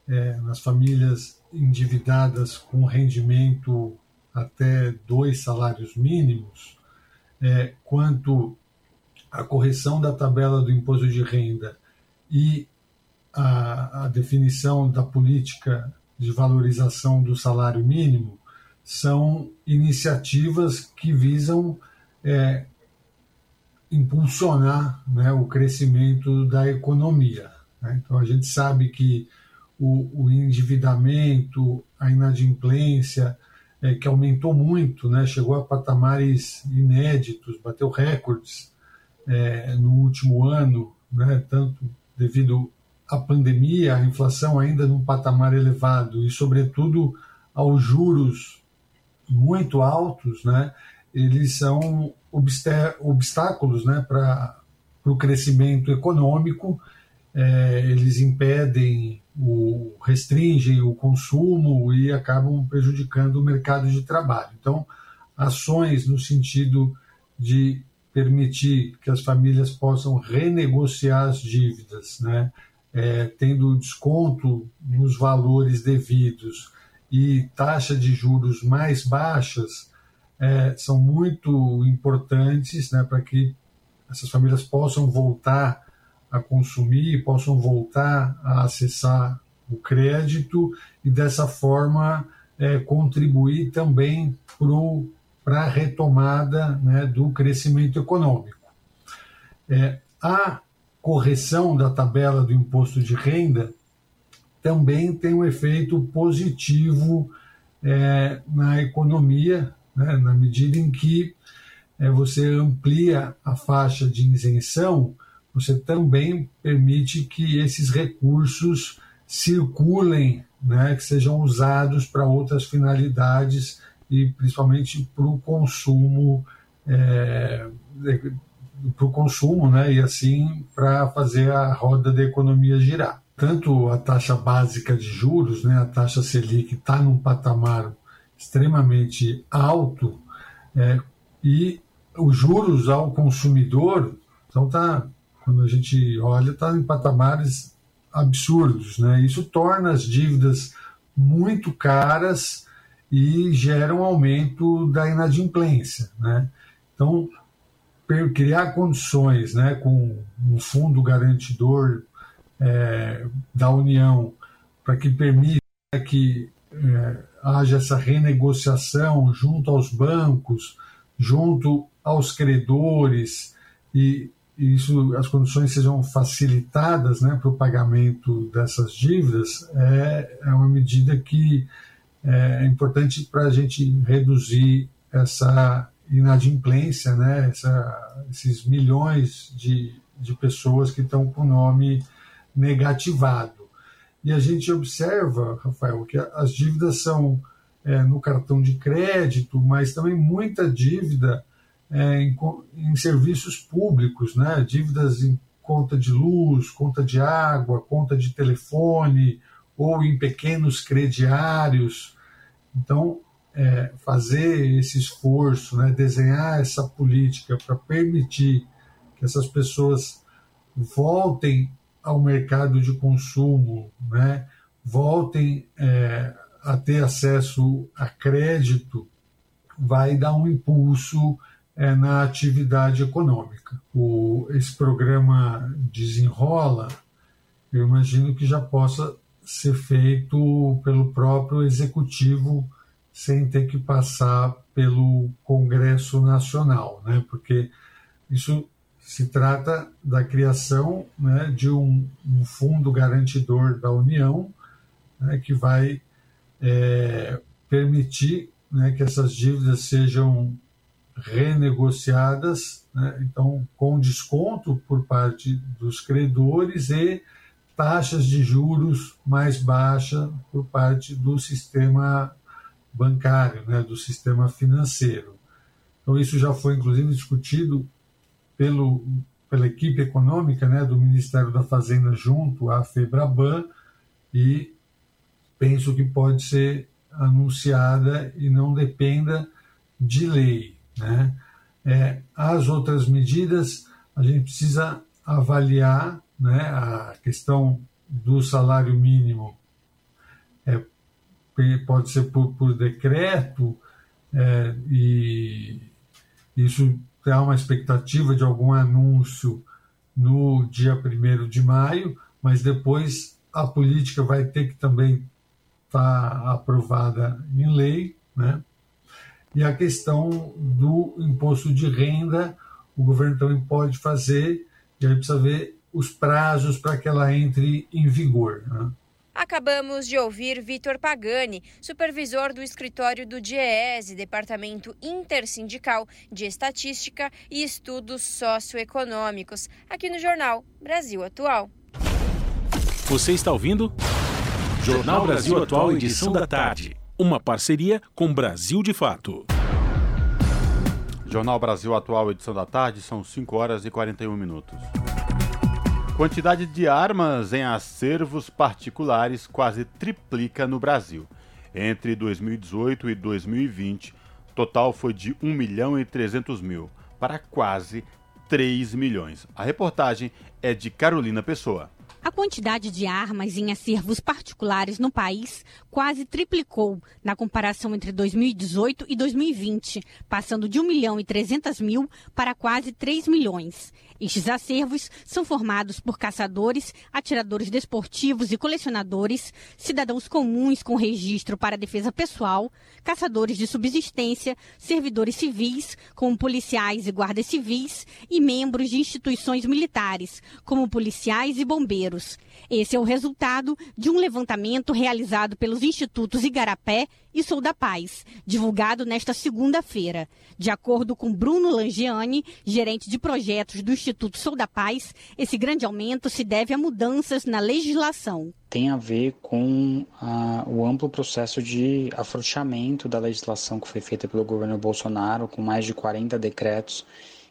é, nas famílias endividadas com rendimento até dois salários mínimos, é, quanto a correção da tabela do imposto de renda e a, a definição da política de valorização do salário mínimo são iniciativas que visam é, impulsionar né, o crescimento da economia. Né? Então, a gente sabe que o, o endividamento, a inadimplência, é, que aumentou muito, né, chegou a patamares inéditos, bateu recordes é, no último ano, né, tanto devido a pandemia, a inflação ainda num patamar elevado e, sobretudo, aos juros muito altos, né, eles são obstáculos né, para o crescimento econômico, é, eles impedem, o, restringem o consumo e acabam prejudicando o mercado de trabalho. Então, ações no sentido de permitir que as famílias possam renegociar as dívidas, né, é, tendo desconto nos valores devidos e taxa de juros mais baixas, é, são muito importantes né, para que essas famílias possam voltar a consumir, possam voltar a acessar o crédito e dessa forma é, contribuir também para a retomada né, do crescimento econômico. É, a correção da tabela do imposto de renda também tem um efeito positivo é, na economia, né, na medida em que é, você amplia a faixa de isenção, você também permite que esses recursos circulem, né, que sejam usados para outras finalidades e principalmente para o consumo é, para o consumo, né, e assim para fazer a roda da economia girar. Tanto a taxa básica de juros, né, a taxa Selic, está num patamar extremamente alto é, e os juros ao consumidor, então tá, quando a gente olha, está em patamares absurdos, né? Isso torna as dívidas muito caras e gera um aumento da inadimplência, né? Então, criar condições né, com um fundo garantidor é, da União para que permita que é, haja essa renegociação junto aos bancos, junto aos credores e isso as condições sejam facilitadas né, para o pagamento dessas dívidas é, é uma medida que é, é importante para a gente reduzir essa inadimplência, né? Essa, esses milhões de, de pessoas que estão com o nome negativado. E a gente observa, Rafael, que as dívidas são é, no cartão de crédito, mas também muita dívida é, em, em, serviços públicos, né? dívidas em conta de luz, conta de água, conta de telefone ou em pequenos crediários. Então, é, fazer esse esforço, né, desenhar essa política para permitir que essas pessoas voltem ao mercado de consumo, né, voltem é, a ter acesso a crédito, vai dar um impulso é, na atividade econômica. O, esse programa desenrola, eu imagino que já possa ser feito pelo próprio executivo sem ter que passar pelo Congresso Nacional, né? porque isso se trata da criação né, de um, um, fundo garantidor da União né, que vai é, permitir né, que essas dívidas sejam renegociadas, né, então com desconto por parte dos credores e taxas de juros mais baixa por parte do sistema bancário, né, do sistema financeiro. Então isso já foi inclusive discutido pelo, pela equipe econômica né, do Ministério da Fazenda junto à FEBRABAN e penso que pode ser anunciada e não dependa de lei. Né? É, as outras medidas, a gente precisa avaliar né, a questão do salário mínimo, é, pode ser por, por decreto, é, e isso há uma expectativa de algum anúncio no dia 1 de maio, mas depois a política vai ter que também estar tá aprovada em lei, né? E a questão do imposto de renda, o governo também pode fazer, e aí precisa ver os prazos para que ela entre em vigor. Né? Acabamos de ouvir Vitor Pagani, supervisor do escritório do DIEESE, Departamento Intersindical de Estatística e Estudos Socioeconômicos, aqui no jornal Brasil Atual. Você está ouvindo? Jornal Brasil Atual, edição da tarde. Uma parceria com Brasil de Fato. Jornal Brasil Atual, edição da tarde, são 5 horas e 41 minutos. Quantidade de armas em acervos particulares quase triplica no Brasil. Entre 2018 e 2020, total foi de 1 milhão e 300 mil, para quase 3 milhões. A reportagem é de Carolina Pessoa. A quantidade de armas em acervos particulares no país quase triplicou na comparação entre 2018 e 2020, passando de 1 milhão e 300 mil para quase 3 milhões. Estes acervos são formados por caçadores, atiradores desportivos e colecionadores, cidadãos comuns com registro para defesa pessoal, caçadores de subsistência, servidores civis, como policiais e guardas civis, e membros de instituições militares, como policiais e bombeiros. Esse é o resultado de um levantamento realizado pelos institutos Igarapé e Sou da Paz, divulgado nesta segunda-feira. De acordo com Bruno Langiani, gerente de projetos do Instituto Sou da Paz, esse grande aumento se deve a mudanças na legislação. Tem a ver com a, o amplo processo de afrouxamento da legislação que foi feita pelo governo Bolsonaro, com mais de 40 decretos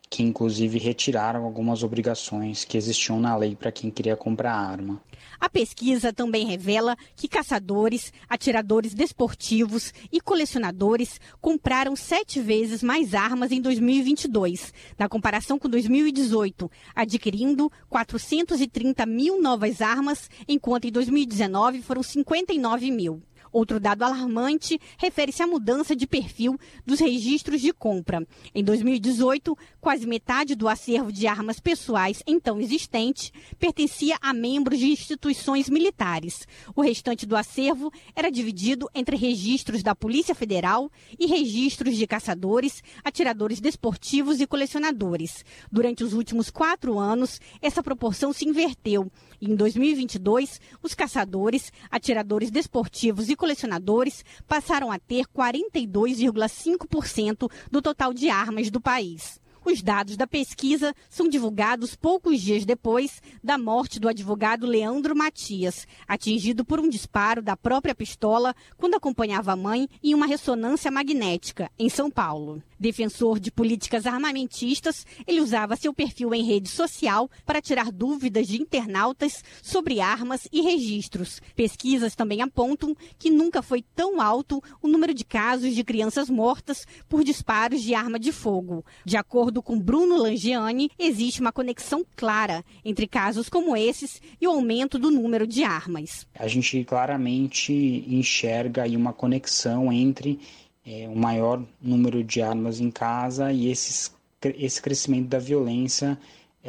que inclusive retiraram algumas obrigações que existiam na lei para quem queria comprar arma. A pesquisa também revela que caçadores, atiradores desportivos e colecionadores compraram sete vezes mais armas em 2022, na comparação com 2018, adquirindo 430 mil novas armas, enquanto em 2019 foram 59 mil. Outro dado alarmante refere-se à mudança de perfil dos registros de compra. Em 2018, quase metade do acervo de armas pessoais então existente pertencia a membros de instituições militares. O restante do acervo era dividido entre registros da Polícia Federal e registros de caçadores, atiradores desportivos e colecionadores. Durante os últimos quatro anos, essa proporção se inverteu. Em 2022, os caçadores, atiradores desportivos e colecionadores passaram a ter 42,5% do total de armas do país. Os dados da pesquisa são divulgados poucos dias depois da morte do advogado Leandro Matias, atingido por um disparo da própria pistola quando acompanhava a mãe em uma ressonância magnética em São Paulo. Defensor de políticas armamentistas, ele usava seu perfil em rede social para tirar dúvidas de internautas sobre armas e registros. Pesquisas também apontam que nunca foi tão alto o número de casos de crianças mortas por disparos de arma de fogo. De acordo com Bruno Langiani, existe uma conexão clara entre casos como esses e o aumento do número de armas. A gente claramente enxerga aí uma conexão entre é, um maior número de armas em casa e esses, esse crescimento da violência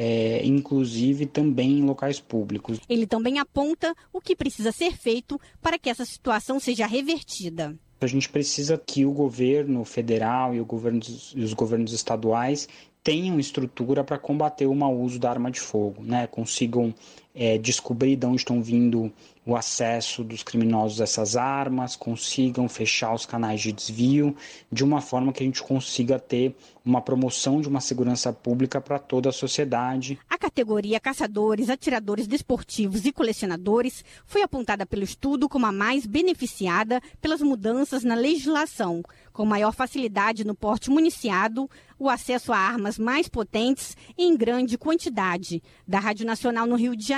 é, inclusive também em locais públicos. Ele também aponta o que precisa ser feito para que essa situação seja revertida. A gente precisa que o governo federal e, governo, e os governos estaduais tenham estrutura para combater o mau uso da arma de fogo, né? consigam é, descobrir de onde estão vindo o acesso dos criminosos a essas armas, consigam fechar os canais de desvio, de uma forma que a gente consiga ter uma promoção de uma segurança pública para toda a sociedade. A categoria caçadores, atiradores desportivos e colecionadores foi apontada pelo estudo como a mais beneficiada pelas mudanças na legislação, com maior facilidade no porte municiado, o acesso a armas mais potentes em grande quantidade. Da Rádio Nacional no Rio de Janeiro,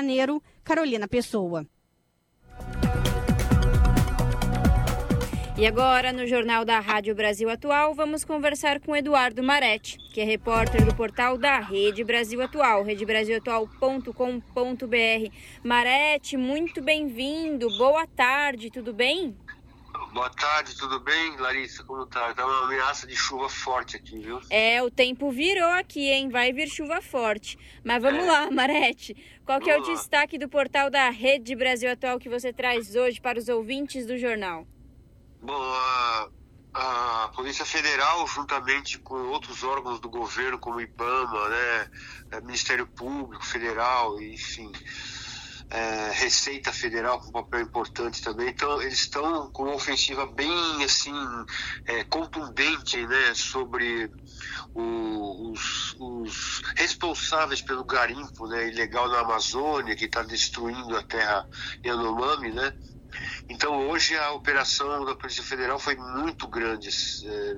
Carolina Pessoa. E agora, no Jornal da Rádio Brasil Atual, vamos conversar com Eduardo Maretti, que é repórter do portal da Rede Brasil Atual, redebrasilatual.com.br. Maretti, muito bem-vindo, boa tarde, tudo bem? Boa tarde, tudo bem, Larissa? Como tá? Tá uma ameaça de chuva forte aqui, viu? É, o tempo virou aqui, hein? Vai vir chuva forte. Mas vamos é. lá, Marete. Qual que é o lá. destaque do portal da Rede Brasil Atual que você traz hoje para os ouvintes do jornal? Bom, a, a Polícia Federal, juntamente com outros órgãos do governo, como o IBAMA, né, é, Ministério Público Federal, enfim, é, Receita Federal com um papel importante também. Então, eles estão com uma ofensiva bem assim é, contundente né, sobre o, os, os, responsáveis pelo garimpo né, ilegal na Amazônia, que está destruindo a terra Yanomami, né? Então hoje a operação da Polícia Federal foi muito grande, é,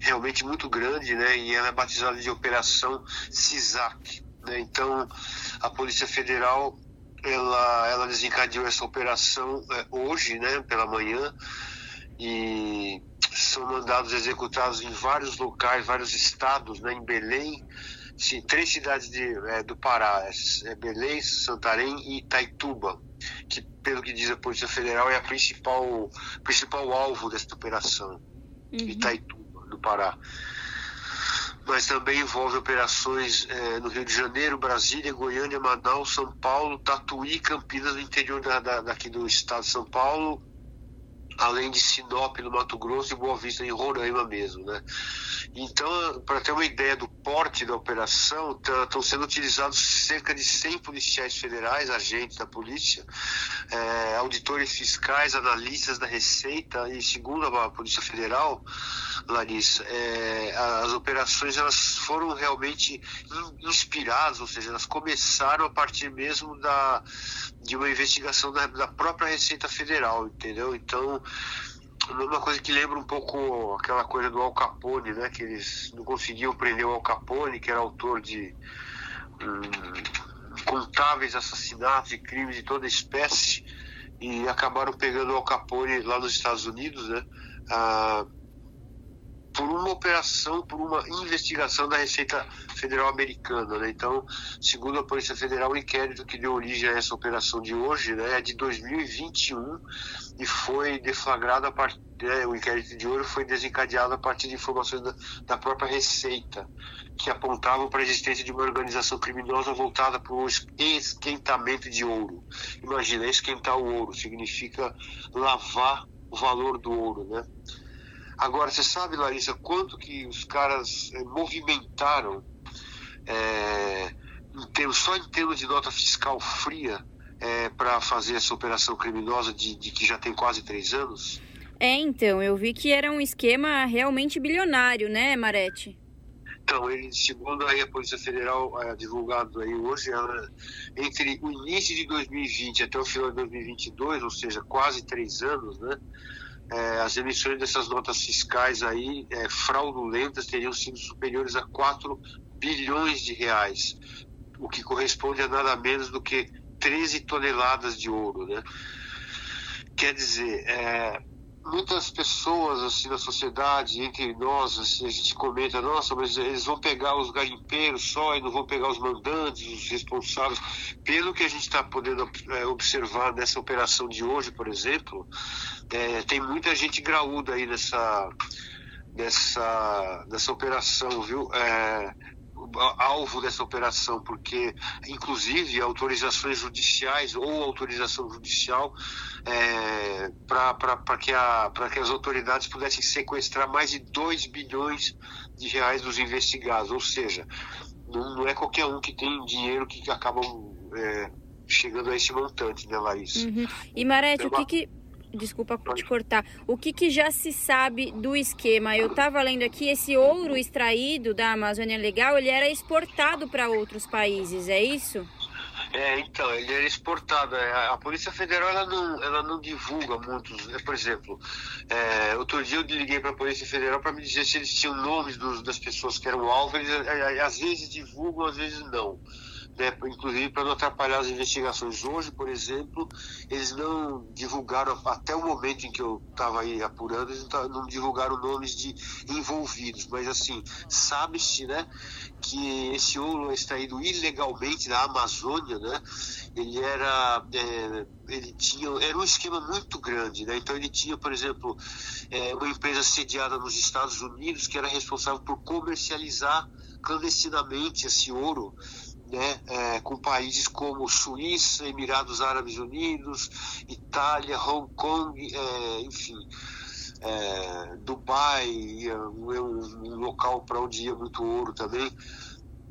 realmente muito grande, né? E ela é batizada de Operação CISAC. Né? Então a Polícia Federal ela, ela desencadeou essa operação é, hoje, né? Pela manhã e são mandados executados em vários locais, vários estados, né? Em Belém, sim, três cidades de, é, do Pará, é, Belém, Santarém e Itaituba que, pelo que diz a Polícia Federal, é a principal, principal alvo desta operação, uhum. Itaituba, no Pará. Mas também envolve operações é, no Rio de Janeiro, Brasília, Goiânia, Manaus, São Paulo, Tatuí, Campinas, no interior da, da, daqui do estado de São Paulo, além de Sinop, no Mato Grosso, e Boa Vista, em Roraima mesmo, né? Então, para ter uma ideia do porte da operação, estão tá, sendo utilizados cerca de 100 policiais federais, agentes da polícia, é, auditores fiscais, analistas da Receita e, segundo a Polícia Federal, Larissa, é, as operações elas foram realmente inspiradas, ou seja, elas começaram a partir mesmo da, de uma investigação da, da própria Receita Federal, entendeu? Então, uma coisa que lembra um pouco aquela coisa do Al Capone, né? Que eles não conseguiam prender o Al Capone, que era autor de hum, contáveis assassinatos e crimes de toda espécie, e acabaram pegando o Al Capone lá nos Estados Unidos, né? Ah, por uma operação, por uma investigação da Receita Federal Americana. Né? Então, segundo a Polícia Federal, o inquérito que deu origem a essa operação de hoje né, é de 2021 e foi deflagrado a partir. Né, o inquérito de hoje foi desencadeado a partir de informações da, da própria Receita, que apontavam para a existência de uma organização criminosa voltada para o esquentamento de ouro. Imagina, esquentar o ouro significa lavar o valor do ouro, né? Agora, você sabe, Larissa, quanto que os caras é, movimentaram é, em termos, só em termos de nota fiscal fria é, para fazer essa operação criminosa de, de que já tem quase três anos? É, então, eu vi que era um esquema realmente bilionário, né, Marete? então, ele, segundo aí a Polícia Federal é, divulgado aí hoje, ela, entre o início de 2020 até o final de 2022, ou seja, quase três anos, né? É, as emissões dessas notas fiscais aí é, fraudulentas teriam sido superiores a 4 bilhões de reais, o que corresponde a nada menos do que 13 toneladas de ouro, né? Quer dizer, é, muitas pessoas assim na sociedade, entre nós, assim, a gente comenta, nossa, mas eles vão pegar os garimpeiros só e não vão pegar os mandantes, os responsáveis. Pelo que a gente está podendo é, observar nessa operação de hoje, por exemplo, é, tem muita gente graúda aí nessa, nessa, nessa operação, viu? É, alvo dessa operação, porque, inclusive, autorizações judiciais ou autorização judicial é, para que, que as autoridades pudessem sequestrar mais de 2 bilhões de reais dos investigados. Ou seja, não, não é qualquer um que tem dinheiro que acabam é, chegando a esse montante, né, Larissa? Uhum. E Marete, uma... o que, que desculpa te cortar, o que, que já se sabe do esquema? Eu estava lendo aqui, esse ouro extraído da Amazônia Legal, ele era exportado para outros países, é isso? É, então, ele era exportado. É, a Polícia Federal ela não, ela não divulga muitos. Né? Por exemplo, é, outro dia eu liguei para a Polícia Federal para me dizer se eles tinham nomes dos, das pessoas que eram alvo. Eles é, é, às vezes divulgam, às vezes não né, inclusive para não atrapalhar as investigações. Hoje, por exemplo, eles não divulgaram, até o momento em que eu estava aí apurando, eles não divulgaram nomes de envolvidos, mas assim, sabe-se né, que esse ouro é extraído ilegalmente da Amazônia, né, ele era, é, ele tinha, era um esquema muito grande, né, então ele tinha, por exemplo, é, uma empresa sediada nos Estados Unidos que era responsável por comercializar clandestinamente esse ouro né, é, com países como Suíça, Emirados Árabes Unidos, Itália, Hong Kong, é, enfim, é, Dubai, é um, um local para onde ia muito ouro também.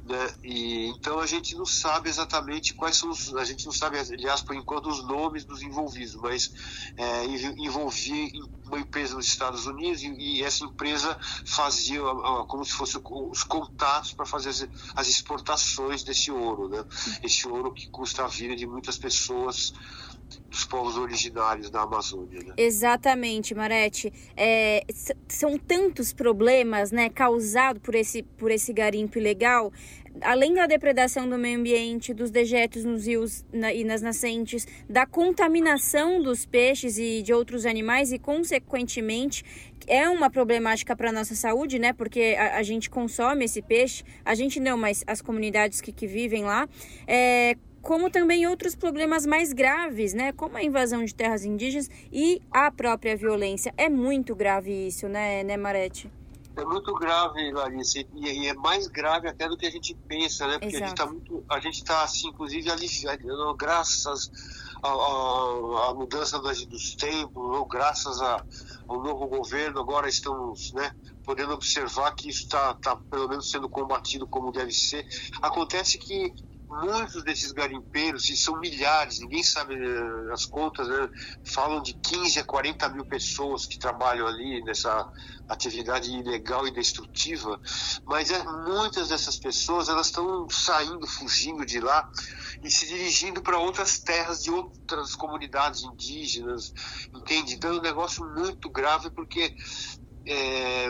Né? E, então a gente não sabe exatamente quais são os. A gente não sabe, aliás, por enquanto, os nomes dos envolvidos, mas é, envolvia uma empresa nos Estados Unidos e, e essa empresa fazia como se fossem os contatos para fazer as, as, exportações desse ouro, né? Esse ouro que custa a vida de muitas pessoas dos povos originários da Amazônia. Né? Exatamente, Marete. É, são tantos problemas né, causados por esse, por esse garimpo ilegal, além da depredação do meio ambiente, dos dejetos nos rios na, e nas nascentes, da contaminação dos peixes e de outros animais e, consequentemente, é uma problemática para a nossa saúde, né? Porque a, a, gente consome esse peixe, a gente não, mas as comunidades que, que vivem lá. É, como também outros problemas mais graves, né, como a invasão de terras indígenas e a própria violência. É muito grave isso, né, né Marete? É muito grave, Larissa, e, é mais grave até do que a gente pensa, né? Porque Exato. a gente está muito, a gente está assim, inclusive aliviado, graças à mudança dos, dos tempos, ou graças a, ao novo governo, agora estamos, né, podendo observar que isso está tá, pelo menos sendo combatido como deve ser. Acontece que muitos desses garimpeiros, e são milhares, ninguém sabe eh, as contas, né? falam de 15 a 40 mil pessoas que trabalham ali nessa atividade ilegal e destrutiva, mas é, muitas dessas pessoas elas estão saindo, fugindo de lá e se dirigindo para outras terras de outras comunidades indígenas, entende? Então é um negócio muito grave porque é,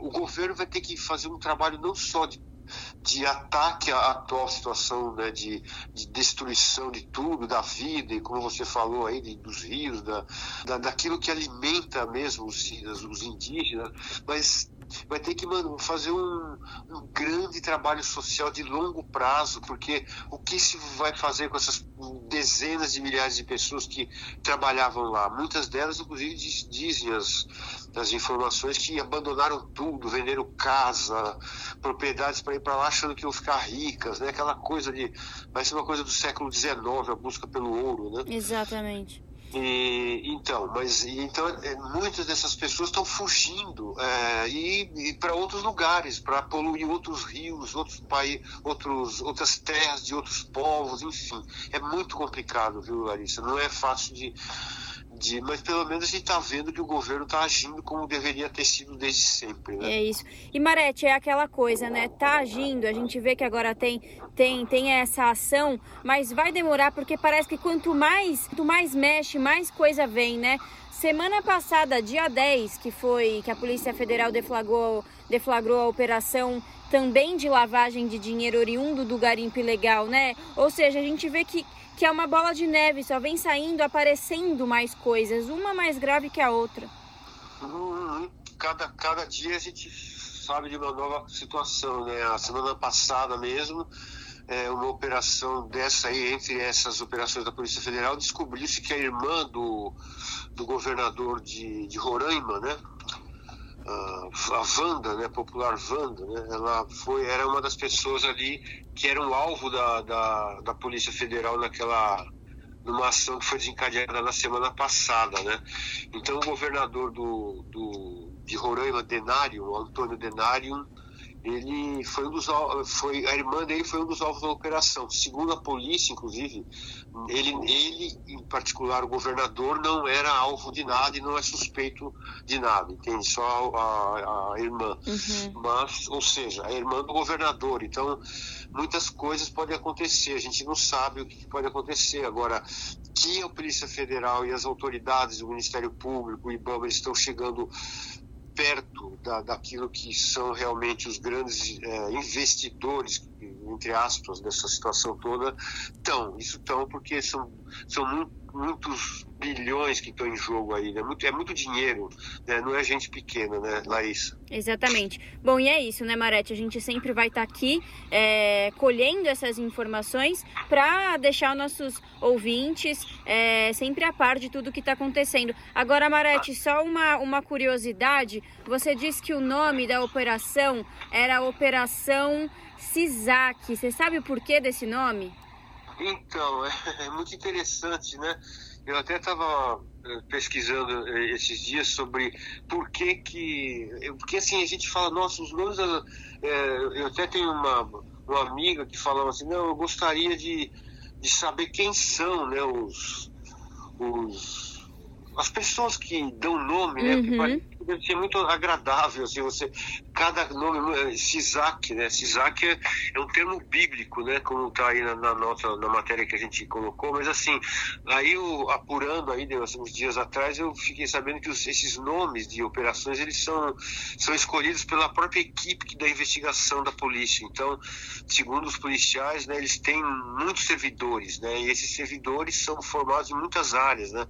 o governo vai ter que fazer um trabalho não só de de ataque à atual situação né, de, de, destruição de tudo, da vida, e como você falou aí, de, dos rios, da, da, daquilo que alimenta mesmo os, os indígenas, mas vai ter que mano, fazer um, um, grande trabalho social de longo prazo, porque o que se vai fazer com essas dezenas de milhares de pessoas que trabalhavam lá? Muitas delas, inclusive, dizem as, as informações que abandonaram tudo, venderam casa, propriedades para ir para lá achando que iam ficar ricas, né? Aquela coisa de. Vai ser uma coisa do século XIX, a busca pelo ouro, né? Exatamente. E, então, mas então é, muitas dessas pessoas estão fugindo é, e, e para outros lugares, para poluir outros rios, outros países, outros, outras terras de outros povos, enfim, é muito complicado, viu, Larissa? Não é fácil de de, mas pelo menos a gente está vendo que o governo está agindo como deveria ter sido desde sempre. Né? É isso. E Marete, é aquela coisa, né? Tá agindo, a gente vê que agora tem, tem, tem essa ação, mas vai demorar porque parece que quanto mais, quanto mais mexe, mais coisa vem, né? Semana passada, dia 10, que foi que a Polícia Federal deflagrou, deflagrou a operação também de lavagem de dinheiro oriundo do garimpo ilegal, né? Ou seja, a gente vê que que é uma bola de neve, só vem saindo, aparecendo mais coisas, uma mais grave que a outra. Uhum. Cada, cada dia a gente sabe de uma nova situação, né? A semana passada mesmo, é, uma operação dessa aí, entre essas operações da Polícia Federal, descobriu-se que a irmã do, do governador de, de Roraima, né? A Wanda, né, popular Wanda, né, ela foi, era uma das pessoas ali que era um alvo da, da, da Polícia Federal naquela numa ação que foi desencadeada na semana passada, né? Então o governador do, do de Roraima, Denário, Antônio Denário, ele foi um dos foi a irmã dele foi um dos alvos da operação. Segundo a polícia, inclusive, ele, ele em particular o governador não era alvo de nada e não é suspeito de nada, entende? Só a, a irmã, uhum. mas ou seja, a irmã do governador. Então muitas coisas podem acontecer. A gente não sabe o que pode acontecer agora. Que a Polícia Federal e as autoridades do Ministério Público, o IBAMA, estão chegando perto da, daquilo que são realmente os grandes é, investidores, entre aspas, dessa situação toda, estão. Isso estão porque são, são muito, muitos bilhões que estão em jogo aí, né? Muito, é muito dinheiro, né? Não é gente pequena, né, Larissa? Exatamente. Bom, e é isso, né, Marete? A gente sempre vai estar tá aqui é, colhendo essas informações para deixar nossos ouvintes é, sempre a par de tudo que está acontecendo. Agora, Marete, só uma, uma curiosidade. Você disse que o nome da operação era Operação CISAC. Você sabe o porquê desse nome? Então, é, é muito interessante, né? Eu até estava eh, pesquisando eh, esses dias sobre por que que... Porque assim, a gente fala, nossa, os nomes... É, eu até tenho uma, uma amiga que falava assim, não, eu gostaria de, de saber quem são né, os, os as pessoas que dão nome, né? Uhum. Deve ser muito agradável, assim, você, cada nome, Sisak, né? Sisak é, é, um termo bíblico, né? Como está aí na, na, nota, na matéria que a gente colocou, mas assim, aí eu, apurando aí, assim, uns dias atrás, eu fiquei sabendo que os, esses nomes de operações, eles são, são escolhidos pela própria equipe da investigação da polícia, então, segundo os policiais, né, eles têm muitos servidores, né? E esses servidores são formados em muitas áreas, né?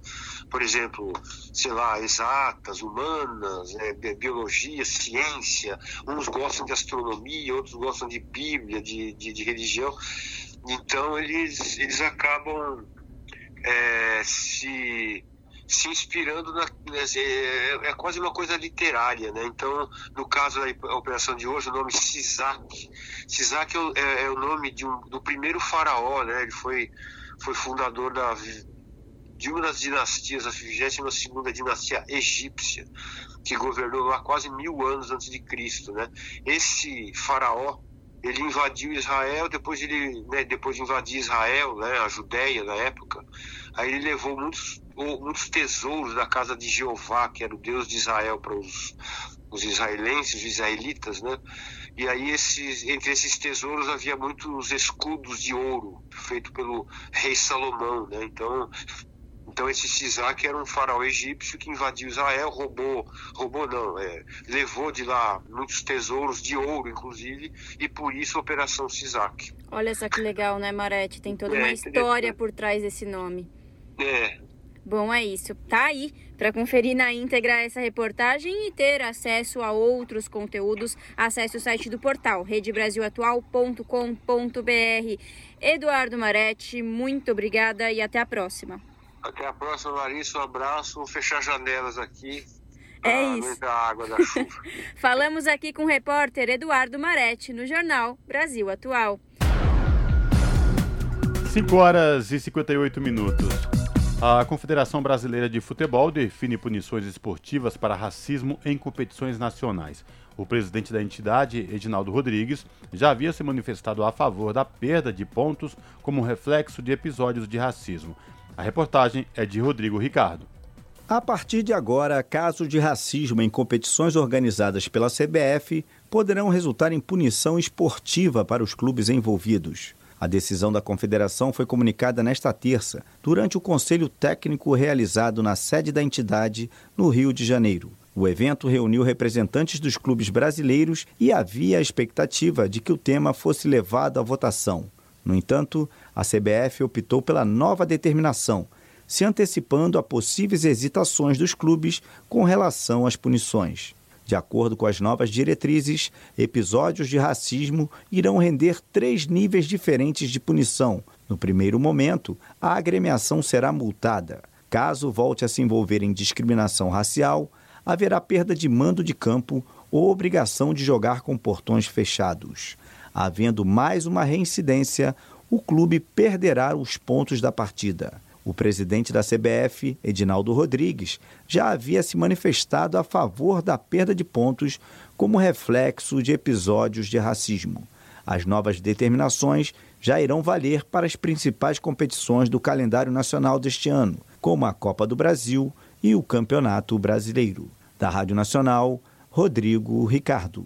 Por exemplo, sei lá, exatas, humanas, é, biologia, ciência, uns gostam de astronomia, outros gostam de Bíblia, de, de, de religião. Então eles, eles acabam é, se, se inspirando na. É, é, quase uma coisa literária, né? Então, no caso da operação de hoje, o nome Sisak. Sisak é, é, é, o nome de um, do primeiro faraó, né? Ele foi, foi fundador da, de uma das dinastias, a 22 dinastia egípcia, que governou há quase mil anos antes de Cristo, né? Esse faraó, ele invadiu Israel, depois ele, né, depois de invadir Israel, né, a Judéia na época, aí ele levou muitos, muitos tesouros da casa de Jeová, que era o Deus de Israel para os, os israelenses, os israelitas, né? E aí esses, entre esses tesouros havia muitos escudos de ouro feito pelo rei Salomão, né? Então então esse Sisak era um faraó egípcio que invadiu Israel, roubou, roubou não, é, levou de lá muitos tesouros de ouro, inclusive, e por isso a Operação Sisak. Olha só que legal, né, Marete? Tem toda uma é, história por trás desse nome. É. Bom, é isso. Tá aí para conferir na íntegra essa reportagem e ter acesso a outros conteúdos, acesse o site do portal redebrasilatual.com.br. Eduardo Marete, muito obrigada e até a próxima. Até a próxima, Larissa. Um abraço. Vou fechar janelas aqui. É isso. Água da chuva. Falamos aqui com o repórter Eduardo Maretti no jornal Brasil Atual. 5 horas e 58 minutos. A Confederação Brasileira de Futebol define punições esportivas para racismo em competições nacionais. O presidente da entidade, Edinaldo Rodrigues, já havia se manifestado a favor da perda de pontos como reflexo de episódios de racismo. A reportagem é de Rodrigo Ricardo. A partir de agora, casos de racismo em competições organizadas pela CBF poderão resultar em punição esportiva para os clubes envolvidos. A decisão da Confederação foi comunicada nesta terça, durante o Conselho Técnico realizado na sede da entidade, no Rio de Janeiro. O evento reuniu representantes dos clubes brasileiros e havia a expectativa de que o tema fosse levado à votação. No entanto, a CBF optou pela nova determinação, se antecipando a possíveis hesitações dos clubes com relação às punições. De acordo com as novas diretrizes, episódios de racismo irão render três níveis diferentes de punição. No primeiro momento, a agremiação será multada. Caso volte a se envolver em discriminação racial, haverá perda de mando de campo ou obrigação de jogar com portões fechados. Havendo mais uma reincidência, o clube perderá os pontos da partida. O presidente da CBF, Edinaldo Rodrigues, já havia se manifestado a favor da perda de pontos como reflexo de episódios de racismo. As novas determinações já irão valer para as principais competições do calendário nacional deste ano, como a Copa do Brasil e o Campeonato Brasileiro. Da Rádio Nacional, Rodrigo Ricardo.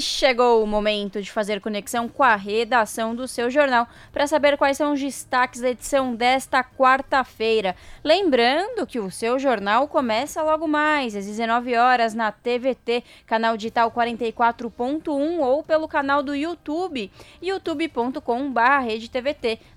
chegou o momento de fazer conexão com a redação do seu jornal para saber quais são os destaques da edição desta quarta-feira. Lembrando que o seu jornal começa logo mais, às 19 horas, na TVT, canal digital 44.1 ou pelo canal do YouTube, youtube.com.br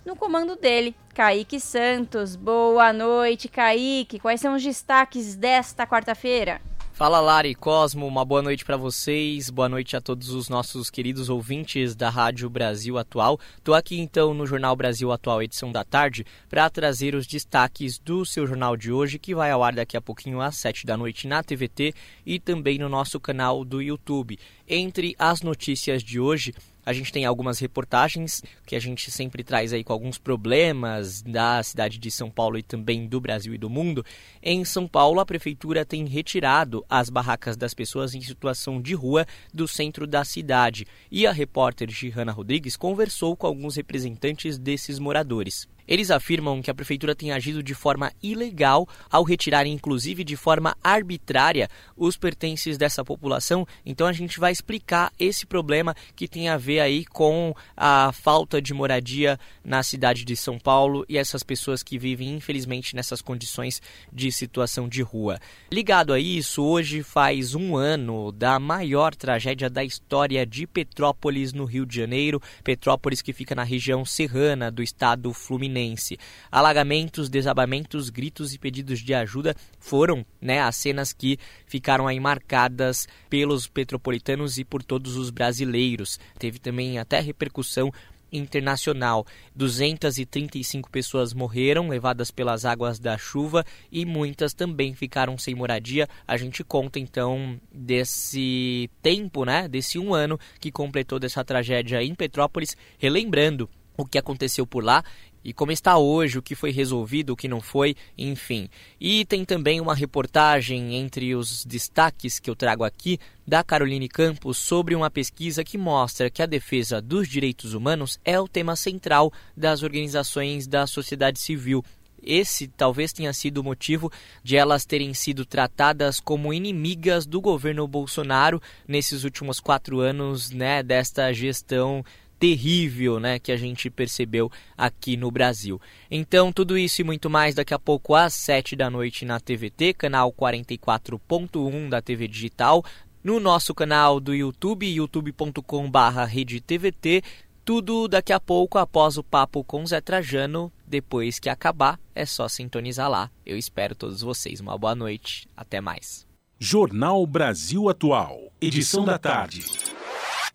no comando dele, Kaique Santos. Boa noite, Kaique. Quais são os destaques desta quarta-feira? Fala Lari Cosmo, uma boa noite para vocês, boa noite a todos os nossos queridos ouvintes da Rádio Brasil Atual. Tô aqui então no Jornal Brasil Atual, edição da tarde, para trazer os destaques do seu jornal de hoje, que vai ao ar daqui a pouquinho às 7 da noite na TVT e também no nosso canal do YouTube. Entre as notícias de hoje, a gente tem algumas reportagens que a gente sempre traz aí com alguns problemas da cidade de São Paulo e também do Brasil e do mundo. Em São Paulo, a prefeitura tem retirado as barracas das pessoas em situação de rua do centro da cidade. E a repórter Gihana Rodrigues conversou com alguns representantes desses moradores. Eles afirmam que a prefeitura tem agido de forma ilegal ao retirar, inclusive de forma arbitrária, os pertences dessa população. Então a gente vai explicar esse problema que tem a ver aí com a falta de moradia na cidade de São Paulo e essas pessoas que vivem, infelizmente, nessas condições de situação de rua. Ligado a isso, hoje faz um ano da maior tragédia da história de Petrópolis, no Rio de Janeiro. Petrópolis que fica na região serrana do estado Fluminense. Fluminense. Alagamentos, desabamentos, gritos e pedidos de ajuda foram né, as cenas que ficaram aí marcadas pelos petropolitanos e por todos os brasileiros. Teve também até repercussão internacional. 235 pessoas morreram levadas pelas águas da chuva e muitas também ficaram sem moradia. A gente conta então desse tempo, né, desse um ano que completou dessa tragédia em Petrópolis, relembrando o que aconteceu por lá e como está hoje, o que foi resolvido, o que não foi, enfim. E tem também uma reportagem entre os destaques que eu trago aqui da Caroline Campos sobre uma pesquisa que mostra que a defesa dos direitos humanos é o tema central das organizações da sociedade civil. Esse talvez tenha sido o motivo de elas terem sido tratadas como inimigas do governo Bolsonaro nesses últimos quatro anos né, desta gestão terrível, né, que a gente percebeu aqui no Brasil. Então, tudo isso e muito mais daqui a pouco às 7 da noite na TVT, canal 44.1 da TV Digital, no nosso canal do YouTube, youtube.com/redetvt. Tudo daqui a pouco após o papo com Zé Trajano. Depois que acabar, é só sintonizar lá. Eu espero todos vocês. Uma boa noite. Até mais. Jornal Brasil Atual, edição da tarde.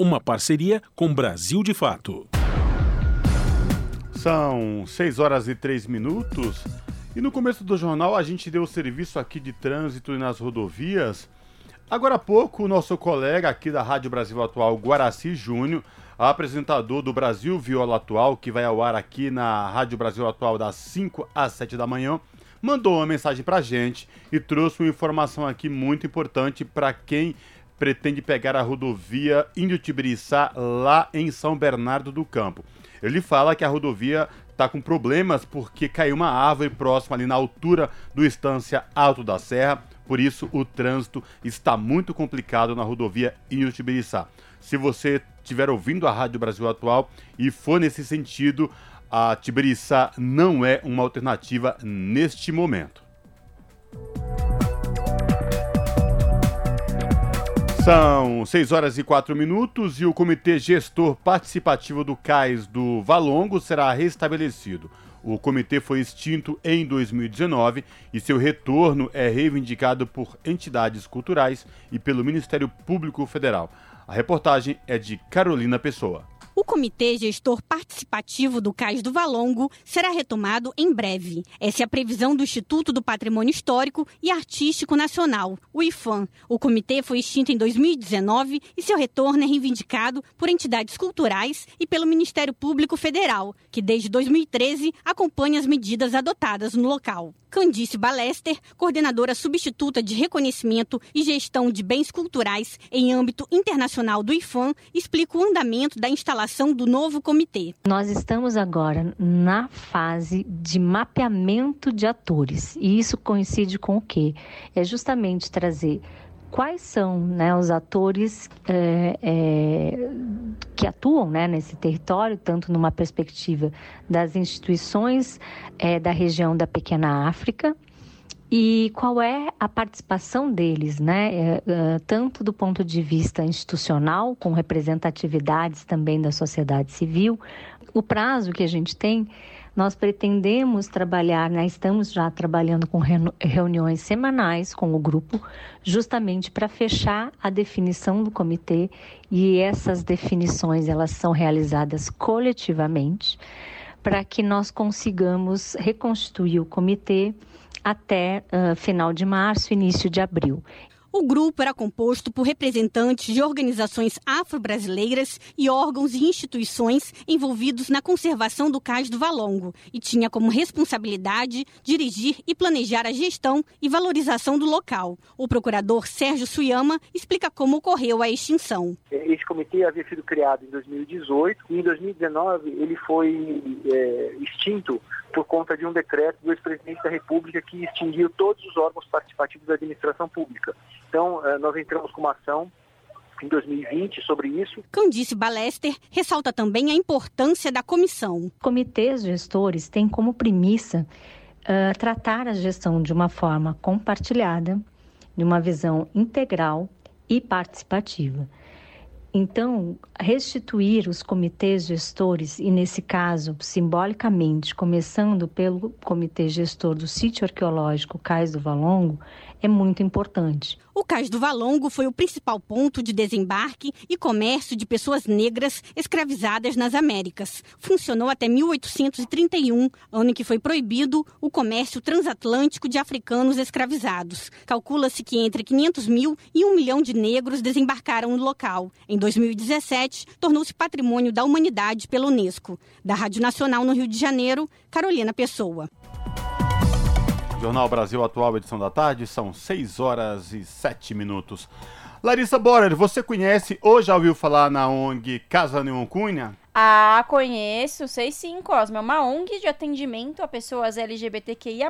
Uma parceria com Brasil de Fato. São 6 horas e 3 minutos. E no começo do jornal a gente deu o serviço aqui de trânsito nas rodovias. Agora há pouco, o nosso colega aqui da Rádio Brasil Atual, Guaraci Júnior, apresentador do Brasil Viola Atual, que vai ao ar aqui na Rádio Brasil Atual das 5 às 7 da manhã, mandou uma mensagem pra gente e trouxe uma informação aqui muito importante para quem pretende pegar a rodovia Índio-Tibiriçá lá em São Bernardo do Campo. Ele fala que a rodovia está com problemas porque caiu uma árvore próxima ali na altura do Estância Alto da Serra, por isso o trânsito está muito complicado na rodovia Índio-Tibiriçá. Se você estiver ouvindo a Rádio Brasil Atual e for nesse sentido, a Tibiriçá não é uma alternativa neste momento. São 6 horas e 4 minutos e o Comitê Gestor Participativo do CAIS do Valongo será restabelecido. O comitê foi extinto em 2019 e seu retorno é reivindicado por entidades culturais e pelo Ministério Público Federal. A reportagem é de Carolina Pessoa. Comitê Gestor Participativo do Cais do Valongo será retomado em breve. Essa é a previsão do Instituto do Patrimônio Histórico e Artístico Nacional, o IFAM. O comitê foi extinto em 2019 e seu retorno é reivindicado por entidades culturais e pelo Ministério Público Federal, que desde 2013 acompanha as medidas adotadas no local. Candice Balester, coordenadora substituta de reconhecimento e gestão de bens culturais em âmbito internacional do IFAM, explica o andamento da instalação do novo comitê. Nós estamos agora na fase de mapeamento de atores e isso coincide com o quê? É justamente trazer quais são né, os atores é, é, que atuam né, nesse território, tanto numa perspectiva das instituições é, da região da Pequena África, e qual é a participação deles, né? É, é, tanto do ponto de vista institucional, com representatividades também da sociedade civil. O prazo que a gente tem nós pretendemos trabalhar, né, estamos já trabalhando com reuniões semanais com o grupo, justamente para fechar a definição do comitê e essas definições elas são realizadas coletivamente para que nós consigamos reconstituir o comitê até uh, final de março, início de abril. O grupo era composto por representantes de organizações afro-brasileiras e órgãos e instituições envolvidos na conservação do cais do Valongo e tinha como responsabilidade dirigir e planejar a gestão e valorização do local. O procurador Sérgio Suyama explica como ocorreu a extinção. Esse comitê havia sido criado em 2018 e em 2019 ele foi é, extinto por conta de um decreto do ex-presidente da República que extinguiu todos os órgãos participativos da administração pública. Então, eh, nós entramos com uma ação em 2020 sobre isso. Candice Balester ressalta também a importância da comissão. Comitês gestores têm como premissa uh, tratar a gestão de uma forma compartilhada, de uma visão integral e participativa. Então, restituir os comitês gestores, e nesse caso, simbolicamente, começando pelo comitê gestor do sítio arqueológico Cais do Valongo, é muito importante. O Cais do Valongo foi o principal ponto de desembarque e comércio de pessoas negras escravizadas nas Américas. Funcionou até 1831, ano em que foi proibido o comércio transatlântico de africanos escravizados. Calcula-se que entre 500 mil e 1 milhão de negros desembarcaram no local. Em 2017, tornou-se patrimônio da humanidade pela Unesco. Da Rádio Nacional no Rio de Janeiro, Carolina Pessoa. Jornal Brasil Atual, edição da tarde, são 6 horas e 7 minutos. Larissa Borer, você conhece ou já ouviu falar na ONG Casa Neon Cunha? Ah, conheço, sei sim, Cosmo. É uma ONG de atendimento a pessoas LGBTQIA,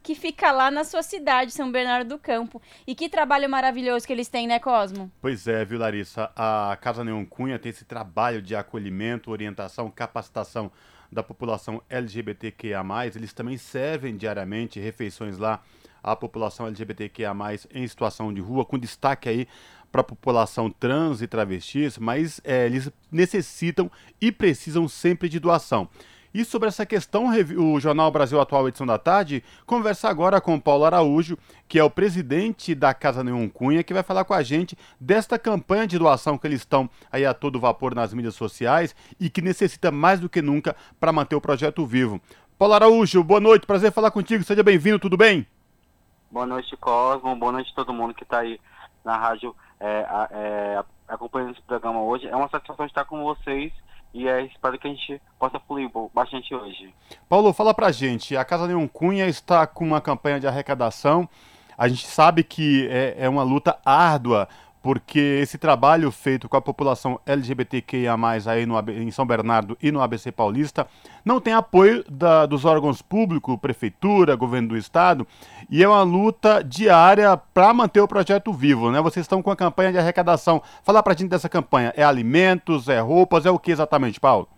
que fica lá na sua cidade, São Bernardo do Campo. E que trabalho maravilhoso que eles têm, né, Cosmo? Pois é, viu, Larissa? A Casa Neon Cunha tem esse trabalho de acolhimento, orientação, capacitação da população LGBTQIA+, eles também servem diariamente refeições lá à população LGBTQIA+, em situação de rua, com destaque aí para a população trans e travestis, mas é, eles necessitam e precisam sempre de doação. E sobre essa questão, o Jornal Brasil Atual, edição da tarde, conversa agora com Paulo Araújo, que é o presidente da Casa Neon Cunha, que vai falar com a gente desta campanha de doação que eles estão aí a todo vapor nas mídias sociais e que necessita mais do que nunca para manter o projeto vivo. Paulo Araújo, boa noite, prazer falar contigo, seja bem-vindo, tudo bem? Boa noite, Cosmo, boa noite a todo mundo que está aí na rádio é, é, acompanhando esse programa hoje. É uma satisfação estar com vocês e é, espero que a gente possa fluir bastante hoje. Paulo, fala pra gente, a Casa Leão Cunha está com uma campanha de arrecadação, a gente sabe que é, é uma luta árdua porque esse trabalho feito com a população LGBTQIA+, aí no, em São Bernardo e no ABC Paulista, não tem apoio da, dos órgãos públicos, prefeitura, governo do estado, e é uma luta diária para manter o projeto vivo, né? Vocês estão com a campanha de arrecadação. Fala pra gente dessa campanha, é alimentos, é roupas, é o que exatamente, Paulo?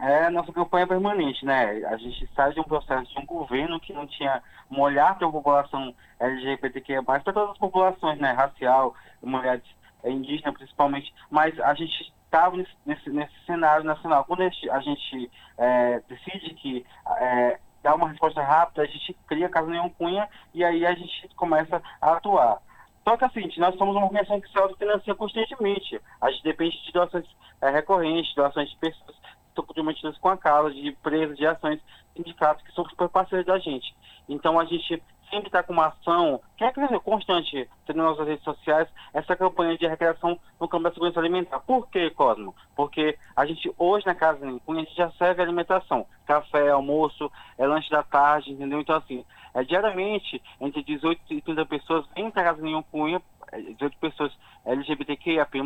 É nossa campanha permanente, né? A gente sai de um processo de um governo que não tinha um olhar para a população LGBTQ+, para todas as populações, né? Racial, mulheres é, indígenas principalmente, mas a gente estava nesse, nesse, cenário nacional. Quando a gente, é, decide que é, dá uma resposta rápida, a gente cria Casa Nenhum Cunha e aí a gente começa a atuar. Só que assim, nós somos uma organização que se autofinancia constantemente. A gente depende de doações é, recorrentes, doações de pessoas estão comprometidas com a causa, de empresas, de ações, sindicatos que são super parceiros da gente. Então a gente sempre está com uma ação, que é constante, nas nossas redes sociais, essa campanha de arrecadação no campo da segurança alimentar. Por que, Cosmo? Porque a gente, hoje na Casa Cunha, a gente já serve alimentação. Café, almoço, é lanche da tarde, entendeu? Então, assim, é, diariamente, entre 18 e 30 pessoas vêm para a Casa Cunha, 18 é, pessoas LGBTQIAP+,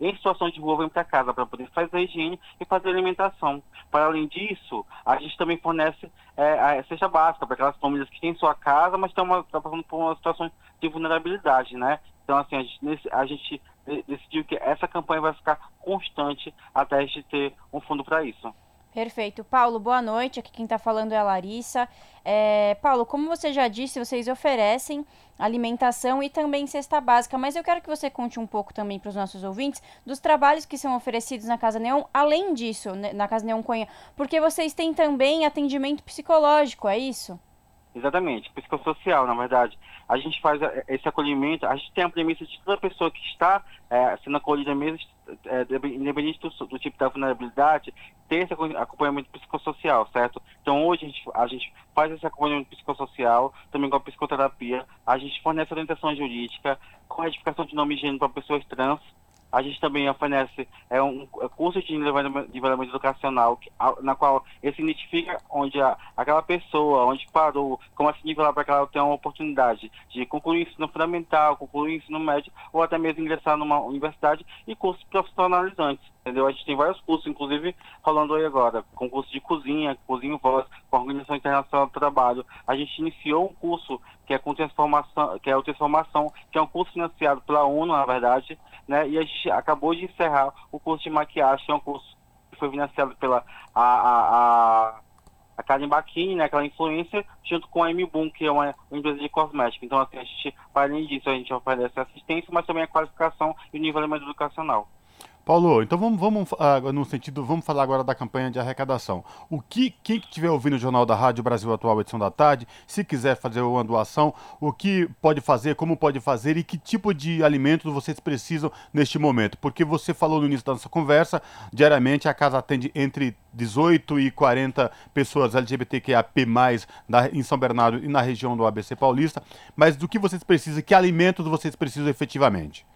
em situação de rua vem para casa para poder fazer a higiene e fazer a alimentação. Para além disso, a gente também fornece é, a cesta básica para aquelas famílias que têm sua casa, mas estão passando por uma situação de vulnerabilidade, né? Então, assim, a gente, a gente decidiu que essa campanha vai ficar constante até a gente ter um fundo para isso. Perfeito. Paulo, boa noite. Aqui quem está falando é a Larissa. É, Paulo, como você já disse, vocês oferecem alimentação e também cesta básica, mas eu quero que você conte um pouco também para os nossos ouvintes dos trabalhos que são oferecidos na Casa Neon, além disso, né, na Casa Neon Conha, porque vocês têm também atendimento psicológico, é isso? Exatamente, psicossocial, na verdade. A gente faz eh, esse acolhimento, a gente tem a premissa de toda pessoa que está é, sendo acolhida mesmo, é, independente do, do, tipo da vulnerabilidade, ter esse acompanhamento psicossocial, certo? Então hoje a gente, a gente faz esse acompanhamento psicossocial, também com a psicoterapia, a gente fornece orientação jurídica, com a edificação de nome e gênero para pessoas trans, a gente também oferece é, um é, curso de nivelamento educacional, na qual ele se identifica onde a, aquela pessoa, onde parou, como se nivelar para que ela tenha uma oportunidade de concluir o ensino fundamental, concluir o ensino médio, ou até mesmo ingressar numa universidade e cursos profissionalizantes entendeu? A gente tem vários cursos, inclusive rolando aí agora, com curso de cozinha, cozinha voz, com a Organização Internacional do Trabalho. A gente iniciou um curso que é com transformação, que é o transformação, que é um curso financiado pela ONU, na verdade, né? E a gente acabou de encerrar o curso de maquiagem, que é um curso que foi financiado pela a, a, a, a Karen Baquini, né, aquela influência, junto com a M Boom, que é uma, empresa de cosmética. Então, assim, a gente, além disso, a gente oferece assistência, mas também a qualificação e o nivelamento educacional. Paulo, então vamos, vamos uh, no sentido, vamos falar agora da campanha de arrecadação. O que quem estiver ouvindo o Jornal da Rádio Brasil Atual, edição da tarde, se quiser fazer uma doação, o que pode fazer, como pode fazer e que tipo de alimentos vocês precisam neste momento? Porque você falou no início da nossa conversa, diariamente a casa atende entre 18 e 40 pessoas LGBTQIAP+, da, em São Bernardo e na região do ABC Paulista, mas do que vocês precisam, que alimentos vocês precisam efetivamente?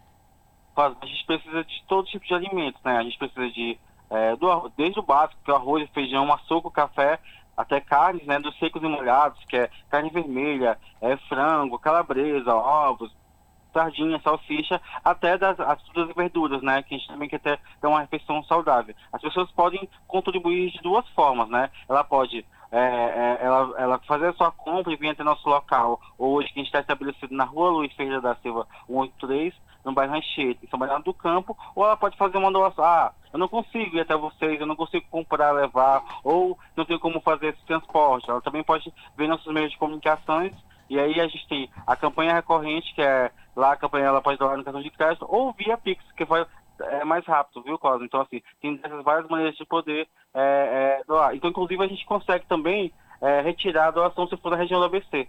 A gente precisa de todo tipo de alimentos, né? A gente precisa de é, do, desde o básico, que é arroz, feijão, açúcar, café, até carnes, né? Dos secos e molhados, que é carne vermelha, é frango, calabresa, ovos, sardinha, salsicha, até das as frutas e verduras, né? Que a gente também quer ter, ter uma refeição saudável. As pessoas podem contribuir de duas formas, né? Ela pode é, é, ela, ela fazer a sua compra e vir até nosso local, hoje que a gente está estabelecido na rua Luiz Ferreira da Silva 183, no bairro Anchieta, em São Bernardo do Campo, ou ela pode fazer uma doação, ah, eu não consigo ir até vocês, eu não consigo comprar, levar, ou não tenho como fazer esse transporte. Ela também pode ver nossos meios de comunicações, e aí a gente tem a campanha recorrente, que é lá a campanha ela pode doar no cartão de crédito, ou via Pix, que vai é mais rápido, viu, Cosmo? Então, assim, tem dessas várias maneiras de poder é, é, doar. Então, inclusive, a gente consegue também é, retirar a doação se for da região do ABC.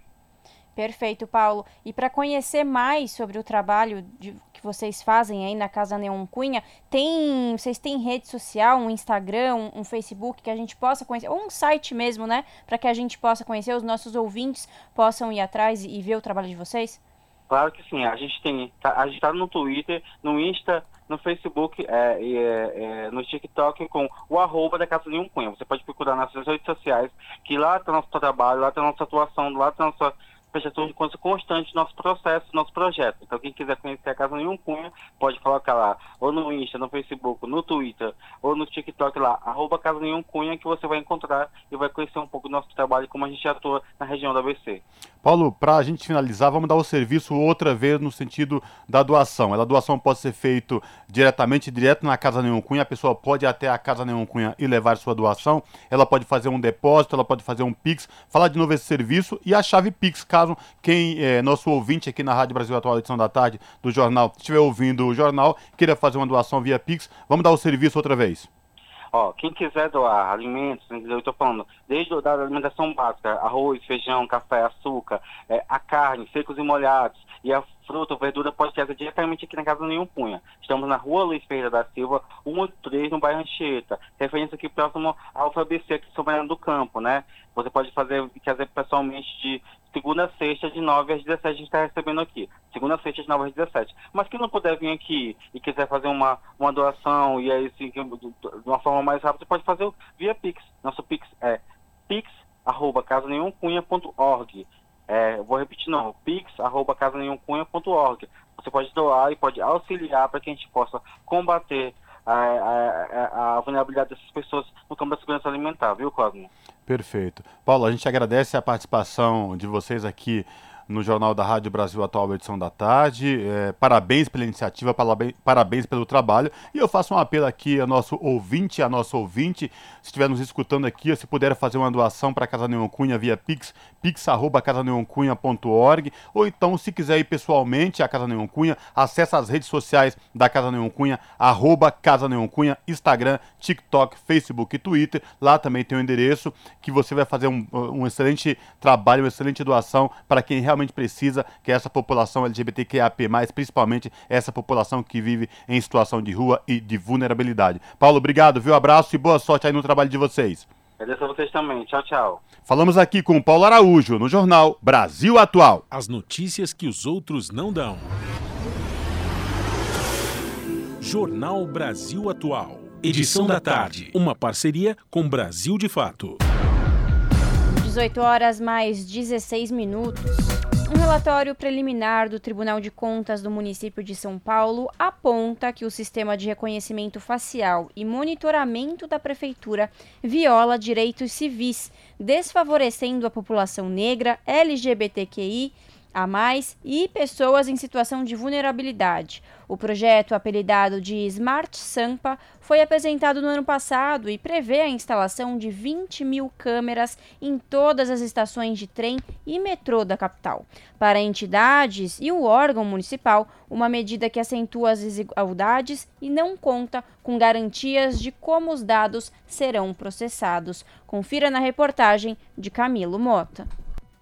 Perfeito, Paulo. E para conhecer mais sobre o trabalho de, que vocês fazem aí na Casa Neon Cunha, tem, vocês têm rede social, um Instagram, um, um Facebook que a gente possa conhecer, ou um site mesmo, né? Para que a gente possa conhecer, os nossos ouvintes possam ir atrás e, e ver o trabalho de vocês? Claro que sim. A gente tem, tá, a gente está no Twitter, no Insta, no Facebook é, é, é, no TikTok com o arroba da Casa Neon Cunha. Você pode procurar nas redes sociais, que lá está nosso trabalho, lá está nossa atuação, lá está nossa prestação de contas constante nosso processo, nosso projeto. Então, quem quiser conhecer a Casa Nenhum Cunha, pode colocar lá, ou no Insta, no Facebook, no Twitter, ou no TikTok lá, arroba Casa Nenhum Cunha, que você vai encontrar e vai conhecer um pouco do nosso trabalho, como a gente atua na região da ABC. Paulo, para a gente finalizar, vamos dar o serviço outra vez no sentido da doação. A doação pode ser feita diretamente, direto na Casa Nenhum Cunha, a pessoa pode ir até a Casa Nenhum Cunha e levar sua doação, ela pode fazer um depósito, ela pode fazer um Pix, falar de novo esse serviço e a chave Pix, caso quem é nosso ouvinte aqui na Rádio Brasil Atual, edição da tarde do jornal, estiver ouvindo o jornal, queira fazer uma doação via Pix, vamos dar o serviço outra vez. Ó, quem quiser doar alimentos, eu estou falando, desde a alimentação básica, arroz, feijão, café, açúcar, é, a carne, secos e molhados, e a fruta ou verdura pode ser diretamente aqui na Casa Nenhum Punha. Estamos na rua Luiz Ferreira da Silva, 183, no bairro Anchieta. Referência aqui próximo ao FABC, aqui São Bernardo do Campo, né? Você pode fazer, fazer pessoalmente de segunda a sexta, de 9 às 17, a gente está recebendo aqui. Segunda a sexta, de 9 às 17. Mas quem não puder vir aqui e quiser fazer uma, uma doação e aí, assim, de uma forma mais rápida, pode fazer via Pix. Nosso Pix é pix.casanenhumcunha.org. É, vou repetir não, pix.casanenhumcunha.org. Você pode doar e pode auxiliar para que a gente possa combater a, a, a, vulnerabilidade dessas pessoas no campo da segurança alimentar, viu, Cosmo? Perfeito. Paulo, a gente agradece a participação de vocês aqui no Jornal da Rádio Brasil Atual, edição da tarde. É, parabéns pela iniciativa, parabéns, pelo trabalho. E eu faço um apelo aqui a nosso ouvinte, a nosso ouvinte, se estiver nos escutando aqui, se puder fazer uma doação para a Casa Neon Cunha via Pix, pix.casaneoncunha.org, ou então, se quiser ir pessoalmente à Casa Neon Cunha, acesse as redes sociais da Casa Neon Cunha, arroba Casa Neon Cunha, Instagram, TikTok, Facebook e Twitter. Lá também tem o um endereço que você vai fazer um, um excelente trabalho, uma excelente doação para quem realmente realmente precisa, que é essa população LGBTQIAP+, principalmente essa população que vive em situação de rua e de vulnerabilidade. Paulo, obrigado, viu? Abraço e boa sorte aí no trabalho de vocês. Agradeço a vocês também. Tchau, tchau. Falamos aqui com o Paulo Araújo, no jornal Brasil Atual. As notícias que os outros não dão. Jornal Brasil Atual. Edição da tarde. Uma parceria com Brasil de Fato. 18 horas mais 16 minutos. Um relatório preliminar do Tribunal de Contas do município de São Paulo aponta que o sistema de reconhecimento facial e monitoramento da prefeitura viola direitos civis, desfavorecendo a população negra, LGBTQI a mais e pessoas em situação de vulnerabilidade. O projeto, apelidado de Smart Sampa, foi apresentado no ano passado e prevê a instalação de 20 mil câmeras em todas as estações de trem e metrô da capital. Para entidades e o órgão municipal, uma medida que acentua as desigualdades e não conta com garantias de como os dados serão processados. Confira na reportagem de Camilo Mota.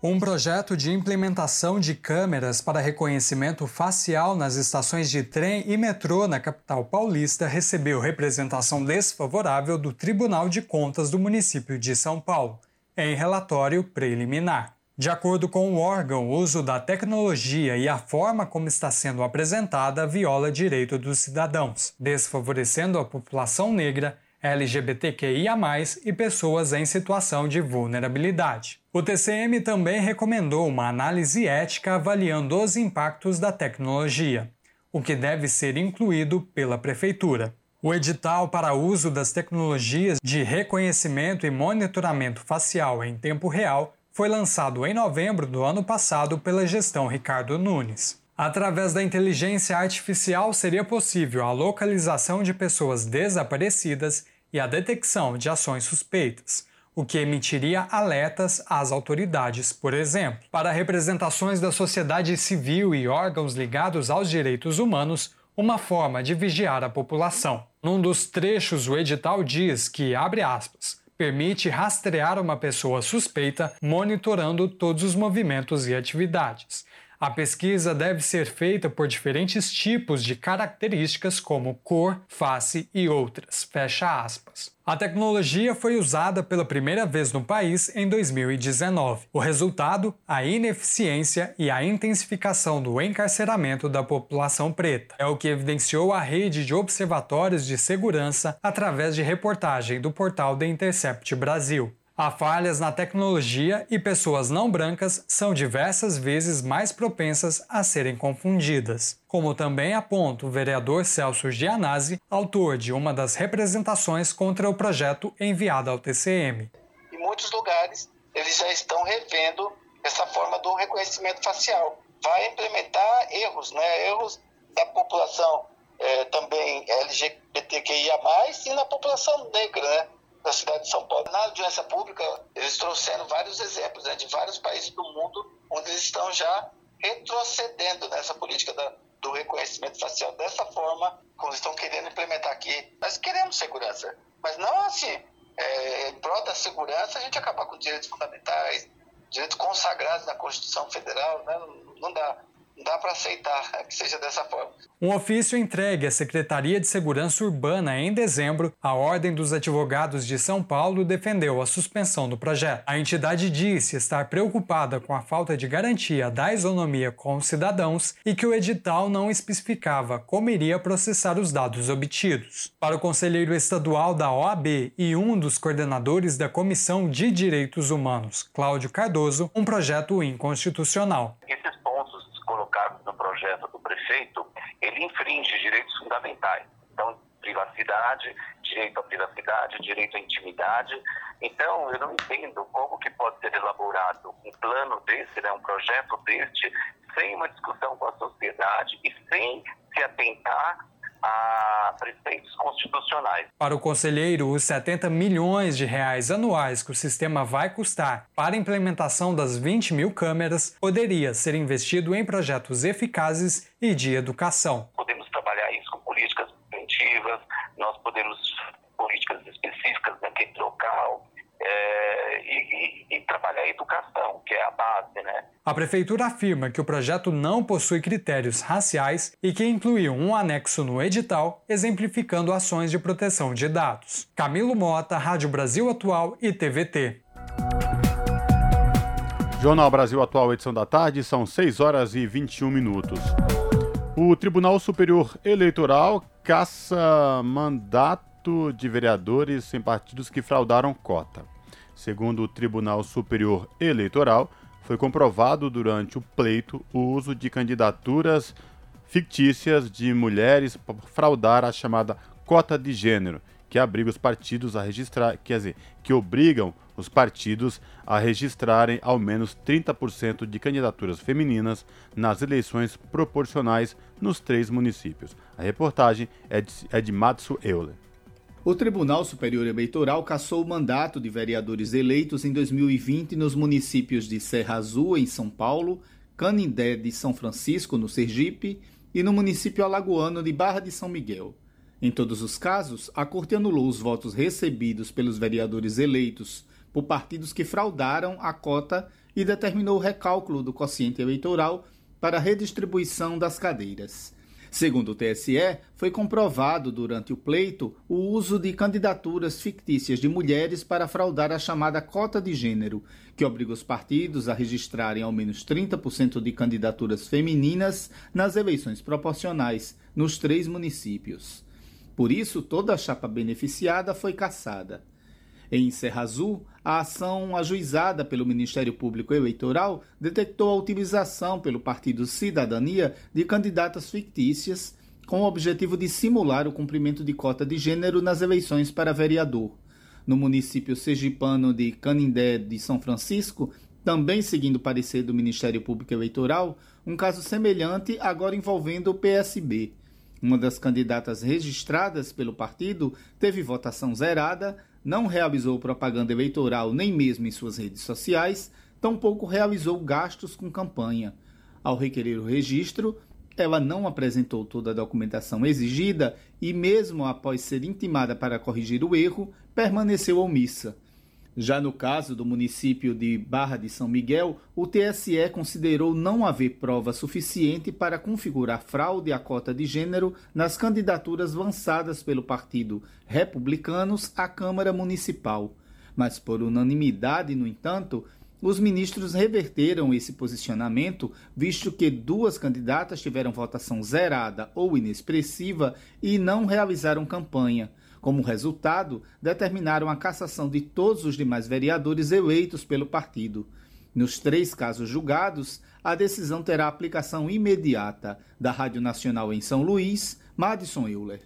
Um projeto de implementação de câmeras para reconhecimento facial nas estações de trem e metrô na capital paulista recebeu representação desfavorável do Tribunal de Contas do município de São Paulo, em relatório preliminar. De acordo com o órgão, o uso da tecnologia e a forma como está sendo apresentada viola direito dos cidadãos, desfavorecendo a população negra LGBTQIA+, e pessoas em situação de vulnerabilidade. O TCM também recomendou uma análise ética avaliando os impactos da tecnologia, o que deve ser incluído pela Prefeitura. O edital para uso das tecnologias de reconhecimento e monitoramento facial em tempo real foi lançado em novembro do ano passado pela gestão Ricardo Nunes. Através da inteligência artificial seria possível a localização de pessoas desaparecidas e a detecção de ações suspeitas, o que emitiria alertas às autoridades, por exemplo. Para representações da sociedade civil e órgãos ligados aos direitos humanos, uma forma de vigiar a população. Num dos trechos, o edital diz que, abre aspas, permite rastrear uma pessoa suspeita, monitorando todos os movimentos e atividades. A pesquisa deve ser feita por diferentes tipos de características como cor, face e outras. Fecha aspas. A tecnologia foi usada pela primeira vez no país em 2019. O resultado, a ineficiência e a intensificação do encarceramento da população preta. É o que evidenciou a rede de observatórios de segurança através de reportagem do portal The Intercept Brasil. Há falhas na tecnologia e pessoas não brancas são diversas vezes mais propensas a serem confundidas. Como também aponta o vereador Celso Gianazzi, autor de uma das representações contra o projeto enviado ao TCM. Em muitos lugares, eles já estão revendo essa forma do reconhecimento facial. Vai implementar erros, né? erros da população é, também LGBTQIA+, e na população negra, né? Da cidade de São Paulo. Na audiência pública, eles trouxeram vários exemplos né, de vários países do mundo onde eles estão já retrocedendo nessa política da, do reconhecimento facial dessa forma, como estão querendo implementar aqui. Nós queremos segurança, mas não assim, é, em prol da segurança, a gente acabar com direitos fundamentais, direitos consagrados na Constituição Federal, né? não, não dá dá para aceitar que seja dessa forma. Um ofício entregue à Secretaria de Segurança Urbana em dezembro, a Ordem dos Advogados de São Paulo defendeu a suspensão do projeto. A entidade disse estar preocupada com a falta de garantia da isonomia com os cidadãos e que o edital não especificava como iria processar os dados obtidos. Para o conselheiro estadual da OAB e um dos coordenadores da Comissão de Direitos Humanos, Cláudio Cardoso, um projeto inconstitucional. Esses projeto do prefeito, ele infringe direitos fundamentais. Então, privacidade, direito à privacidade, direito à intimidade. Então, eu não entendo como que pode ser elaborado um plano desse, né, um projeto deste, sem uma discussão com a sociedade e sem se atentar a preceitos constitucionais. Para o conselheiro, os 70 milhões de reais anuais que o sistema vai custar para a implementação das 20 mil câmeras poderia ser investido em projetos eficazes e de educação. Podemos trabalhar isso com políticas preventivas, nós podemos políticas específicas naquele local, é, e, e, e, trabalhar a educação, que é a base, né? A prefeitura afirma que o projeto não possui critérios raciais e que incluiu um anexo no edital exemplificando ações de proteção de dados. Camilo Mota, Rádio Brasil Atual e TVT. Jornal Brasil Atual, edição da tarde, são 6 horas e 21 minutos. O Tribunal Superior Eleitoral caça mandato de vereadores em partidos que fraudaram cota. Segundo o Tribunal Superior Eleitoral, foi comprovado durante o pleito o uso de candidaturas fictícias de mulheres para fraudar a chamada cota de gênero, que obriga os partidos a registrar, quer dizer, que obrigam os partidos a registrarem ao menos 30% de candidaturas femininas nas eleições proporcionais nos três municípios. A reportagem é de, é de Matsu Euler. O Tribunal Superior Eleitoral cassou o mandato de vereadores eleitos em 2020 nos municípios de Serra Azul, em São Paulo, Canindé de São Francisco, no Sergipe, e no município alagoano de Barra de São Miguel. Em todos os casos, a Corte anulou os votos recebidos pelos vereadores eleitos por partidos que fraudaram a cota e determinou o recálculo do quociente eleitoral para a redistribuição das cadeiras. Segundo o TSE, foi comprovado durante o pleito o uso de candidaturas fictícias de mulheres para fraudar a chamada cota de gênero, que obriga os partidos a registrarem ao menos 30% de candidaturas femininas nas eleições proporcionais nos três municípios. Por isso, toda a chapa beneficiada foi cassada. Em Serra Azul, a ação ajuizada pelo Ministério Público Eleitoral detectou a utilização pelo Partido Cidadania de candidatas fictícias com o objetivo de simular o cumprimento de cota de gênero nas eleições para vereador. No município sergipano de Canindé de São Francisco, também seguindo o parecer do Ministério Público Eleitoral, um caso semelhante agora envolvendo o PSB. Uma das candidatas registradas pelo partido teve votação zerada não realizou propaganda eleitoral nem mesmo em suas redes sociais, tampouco realizou gastos com campanha. Ao requerer o registro, ela não apresentou toda a documentação exigida e, mesmo após ser intimada para corrigir o erro, permaneceu omissa. Já no caso do município de Barra de São Miguel, o TSE considerou não haver prova suficiente para configurar fraude à cota de gênero nas candidaturas lançadas pelo Partido Republicanos à Câmara Municipal. Mas, por unanimidade, no entanto, os ministros reverteram esse posicionamento, visto que duas candidatas tiveram votação zerada ou inexpressiva e não realizaram campanha. Como resultado, determinaram a cassação de todos os demais vereadores eleitos pelo partido. Nos três casos julgados, a decisão terá aplicação imediata. Da Rádio Nacional em São Luís, Madison Euler.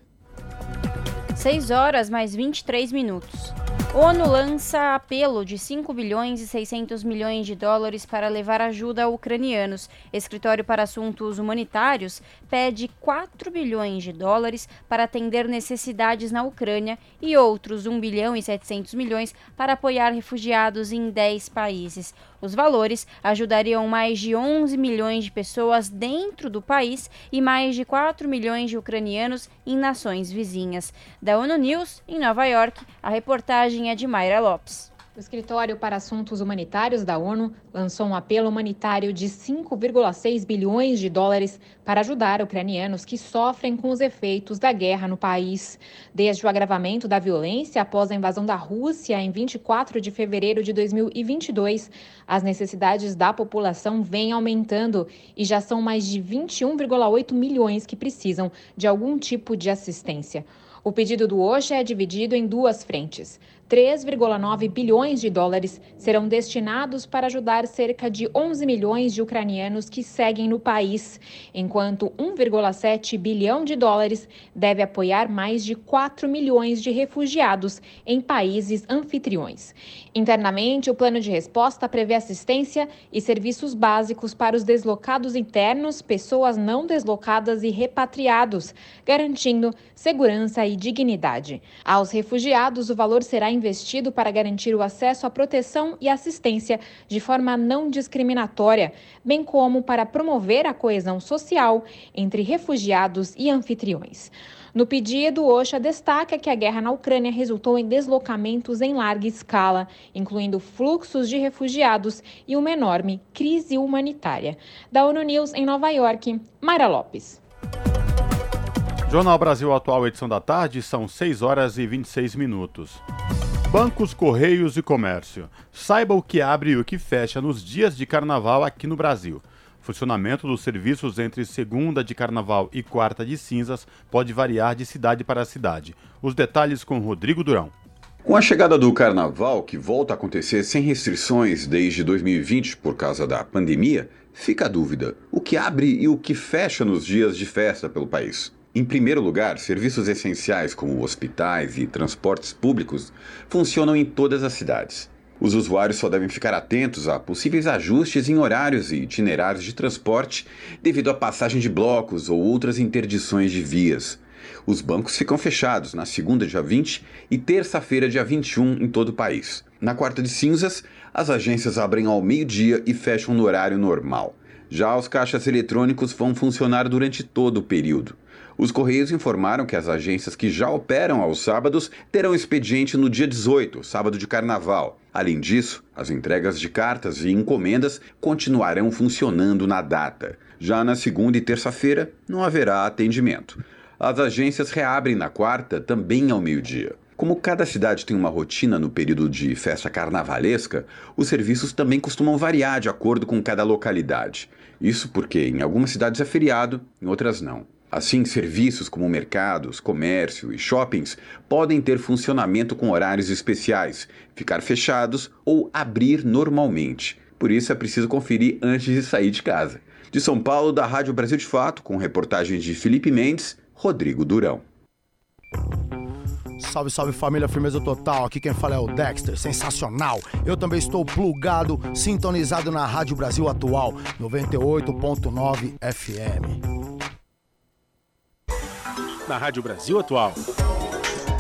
6 horas mais 23 minutos. ONU lança apelo de 5 bilhões e 600 milhões de dólares para levar ajuda a ucranianos. Escritório para Assuntos Humanitários pede 4 bilhões de dólares para atender necessidades na Ucrânia e outros 1 bilhão e 700 milhões para apoiar refugiados em 10 países. Os valores ajudariam mais de 11 milhões de pessoas dentro do país e mais de 4 milhões de ucranianos em nações vizinhas. Da ONU News, em Nova York, a reportagem é de Mayra Lopes. O Escritório para Assuntos Humanitários da ONU lançou um apelo humanitário de 5,6 bilhões de dólares para ajudar ucranianos que sofrem com os efeitos da guerra no país. Desde o agravamento da violência após a invasão da Rússia em 24 de fevereiro de 2022, as necessidades da população vêm aumentando e já são mais de 21,8 milhões que precisam de algum tipo de assistência. O pedido do OSHA é dividido em duas frentes. 3,9 bilhões de dólares serão destinados para ajudar cerca de 11 milhões de ucranianos que seguem no país, enquanto 1,7 bilhão de dólares deve apoiar mais de 4 milhões de refugiados em países anfitriões. Internamente, o plano de resposta prevê assistência e serviços básicos para os deslocados internos, pessoas não deslocadas e repatriados, garantindo segurança e dignidade. Aos refugiados, o valor será investido para garantir o acesso à proteção e assistência de forma não discriminatória, bem como para promover a coesão social entre refugiados e anfitriões. No pedido, OSHA destaca que a guerra na Ucrânia resultou em deslocamentos em larga escala, incluindo fluxos de refugiados e uma enorme crise humanitária. Da ONU News em Nova York, Mayra Lopes. Jornal Brasil Atual, edição da tarde, são 6 horas e 26 minutos. Bancos, Correios e Comércio. Saiba o que abre e o que fecha nos dias de carnaval aqui no Brasil. Funcionamento dos serviços entre segunda de carnaval e quarta de cinzas pode variar de cidade para cidade. Os detalhes com Rodrigo Durão. Com a chegada do carnaval, que volta a acontecer sem restrições desde 2020 por causa da pandemia, fica a dúvida: o que abre e o que fecha nos dias de festa pelo país? Em primeiro lugar, serviços essenciais como hospitais e transportes públicos funcionam em todas as cidades. Os usuários só devem ficar atentos a possíveis ajustes em horários e itinerários de transporte devido à passagem de blocos ou outras interdições de vias. Os bancos ficam fechados na segunda, dia 20 e terça-feira, dia 21, em todo o país. Na quarta de cinzas, as agências abrem ao meio-dia e fecham no horário normal. Já os caixas eletrônicos vão funcionar durante todo o período. Os Correios informaram que as agências que já operam aos sábados terão expediente no dia 18, sábado de carnaval. Além disso, as entregas de cartas e encomendas continuarão funcionando na data. Já na segunda e terça-feira, não haverá atendimento. As agências reabrem na quarta, também ao meio-dia. Como cada cidade tem uma rotina no período de festa carnavalesca, os serviços também costumam variar de acordo com cada localidade. Isso porque em algumas cidades é feriado, em outras não. Assim, serviços como mercados, comércio e shoppings podem ter funcionamento com horários especiais, ficar fechados ou abrir normalmente. Por isso é preciso conferir antes de sair de casa. De São Paulo, da Rádio Brasil de Fato, com reportagens de Felipe Mendes, Rodrigo Durão. Salve, salve família, firmeza total. Aqui quem fala é o Dexter, sensacional. Eu também estou plugado, sintonizado na Rádio Brasil Atual, 98.9 FM na Rádio Brasil Atual.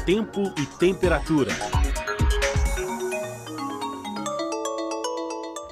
Tempo e temperatura.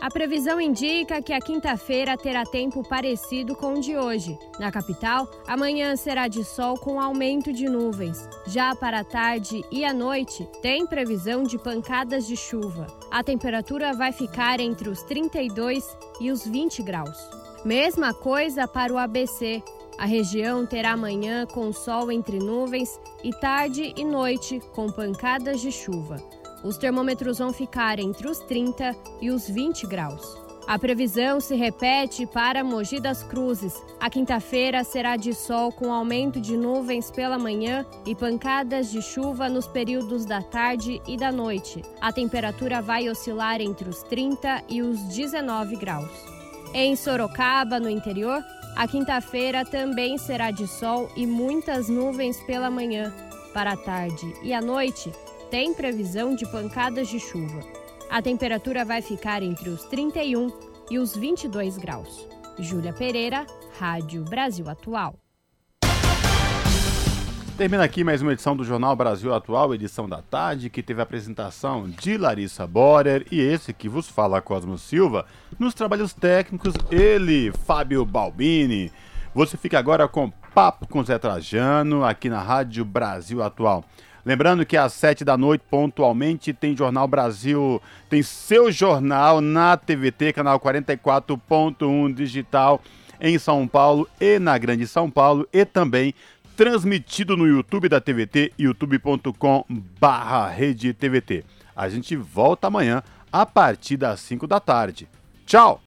A previsão indica que a quinta-feira terá tempo parecido com o de hoje. Na capital, amanhã será de sol com aumento de nuvens. Já para a tarde e a noite, tem previsão de pancadas de chuva. A temperatura vai ficar entre os 32 e os 20 graus. Mesma coisa para o ABC. A região terá manhã com sol entre nuvens e tarde e noite com pancadas de chuva. Os termômetros vão ficar entre os 30 e os 20 graus. A previsão se repete para Mogi das Cruzes. A quinta-feira será de sol com aumento de nuvens pela manhã e pancadas de chuva nos períodos da tarde e da noite. A temperatura vai oscilar entre os 30 e os 19 graus. Em Sorocaba, no interior, a quinta-feira também será de sol e muitas nuvens pela manhã. Para a tarde e a noite, tem previsão de pancadas de chuva. A temperatura vai ficar entre os 31 e os 22 graus. Júlia Pereira, Rádio Brasil Atual. Termina aqui mais uma edição do Jornal Brasil Atual, edição da tarde, que teve a apresentação de Larissa Borer e esse que vos fala Cosmo Silva. Nos trabalhos técnicos, ele, Fábio Balbini. Você fica agora com Papo com Zé Trajano, aqui na Rádio Brasil Atual. Lembrando que às sete da noite, pontualmente, tem Jornal Brasil, tem seu jornal na TVT, canal 44.1 digital em São Paulo e na Grande São Paulo e também transmitido no YouTube da TVT, youtube.com barra TVT. A gente volta amanhã a partir das 5 da tarde. Tchau!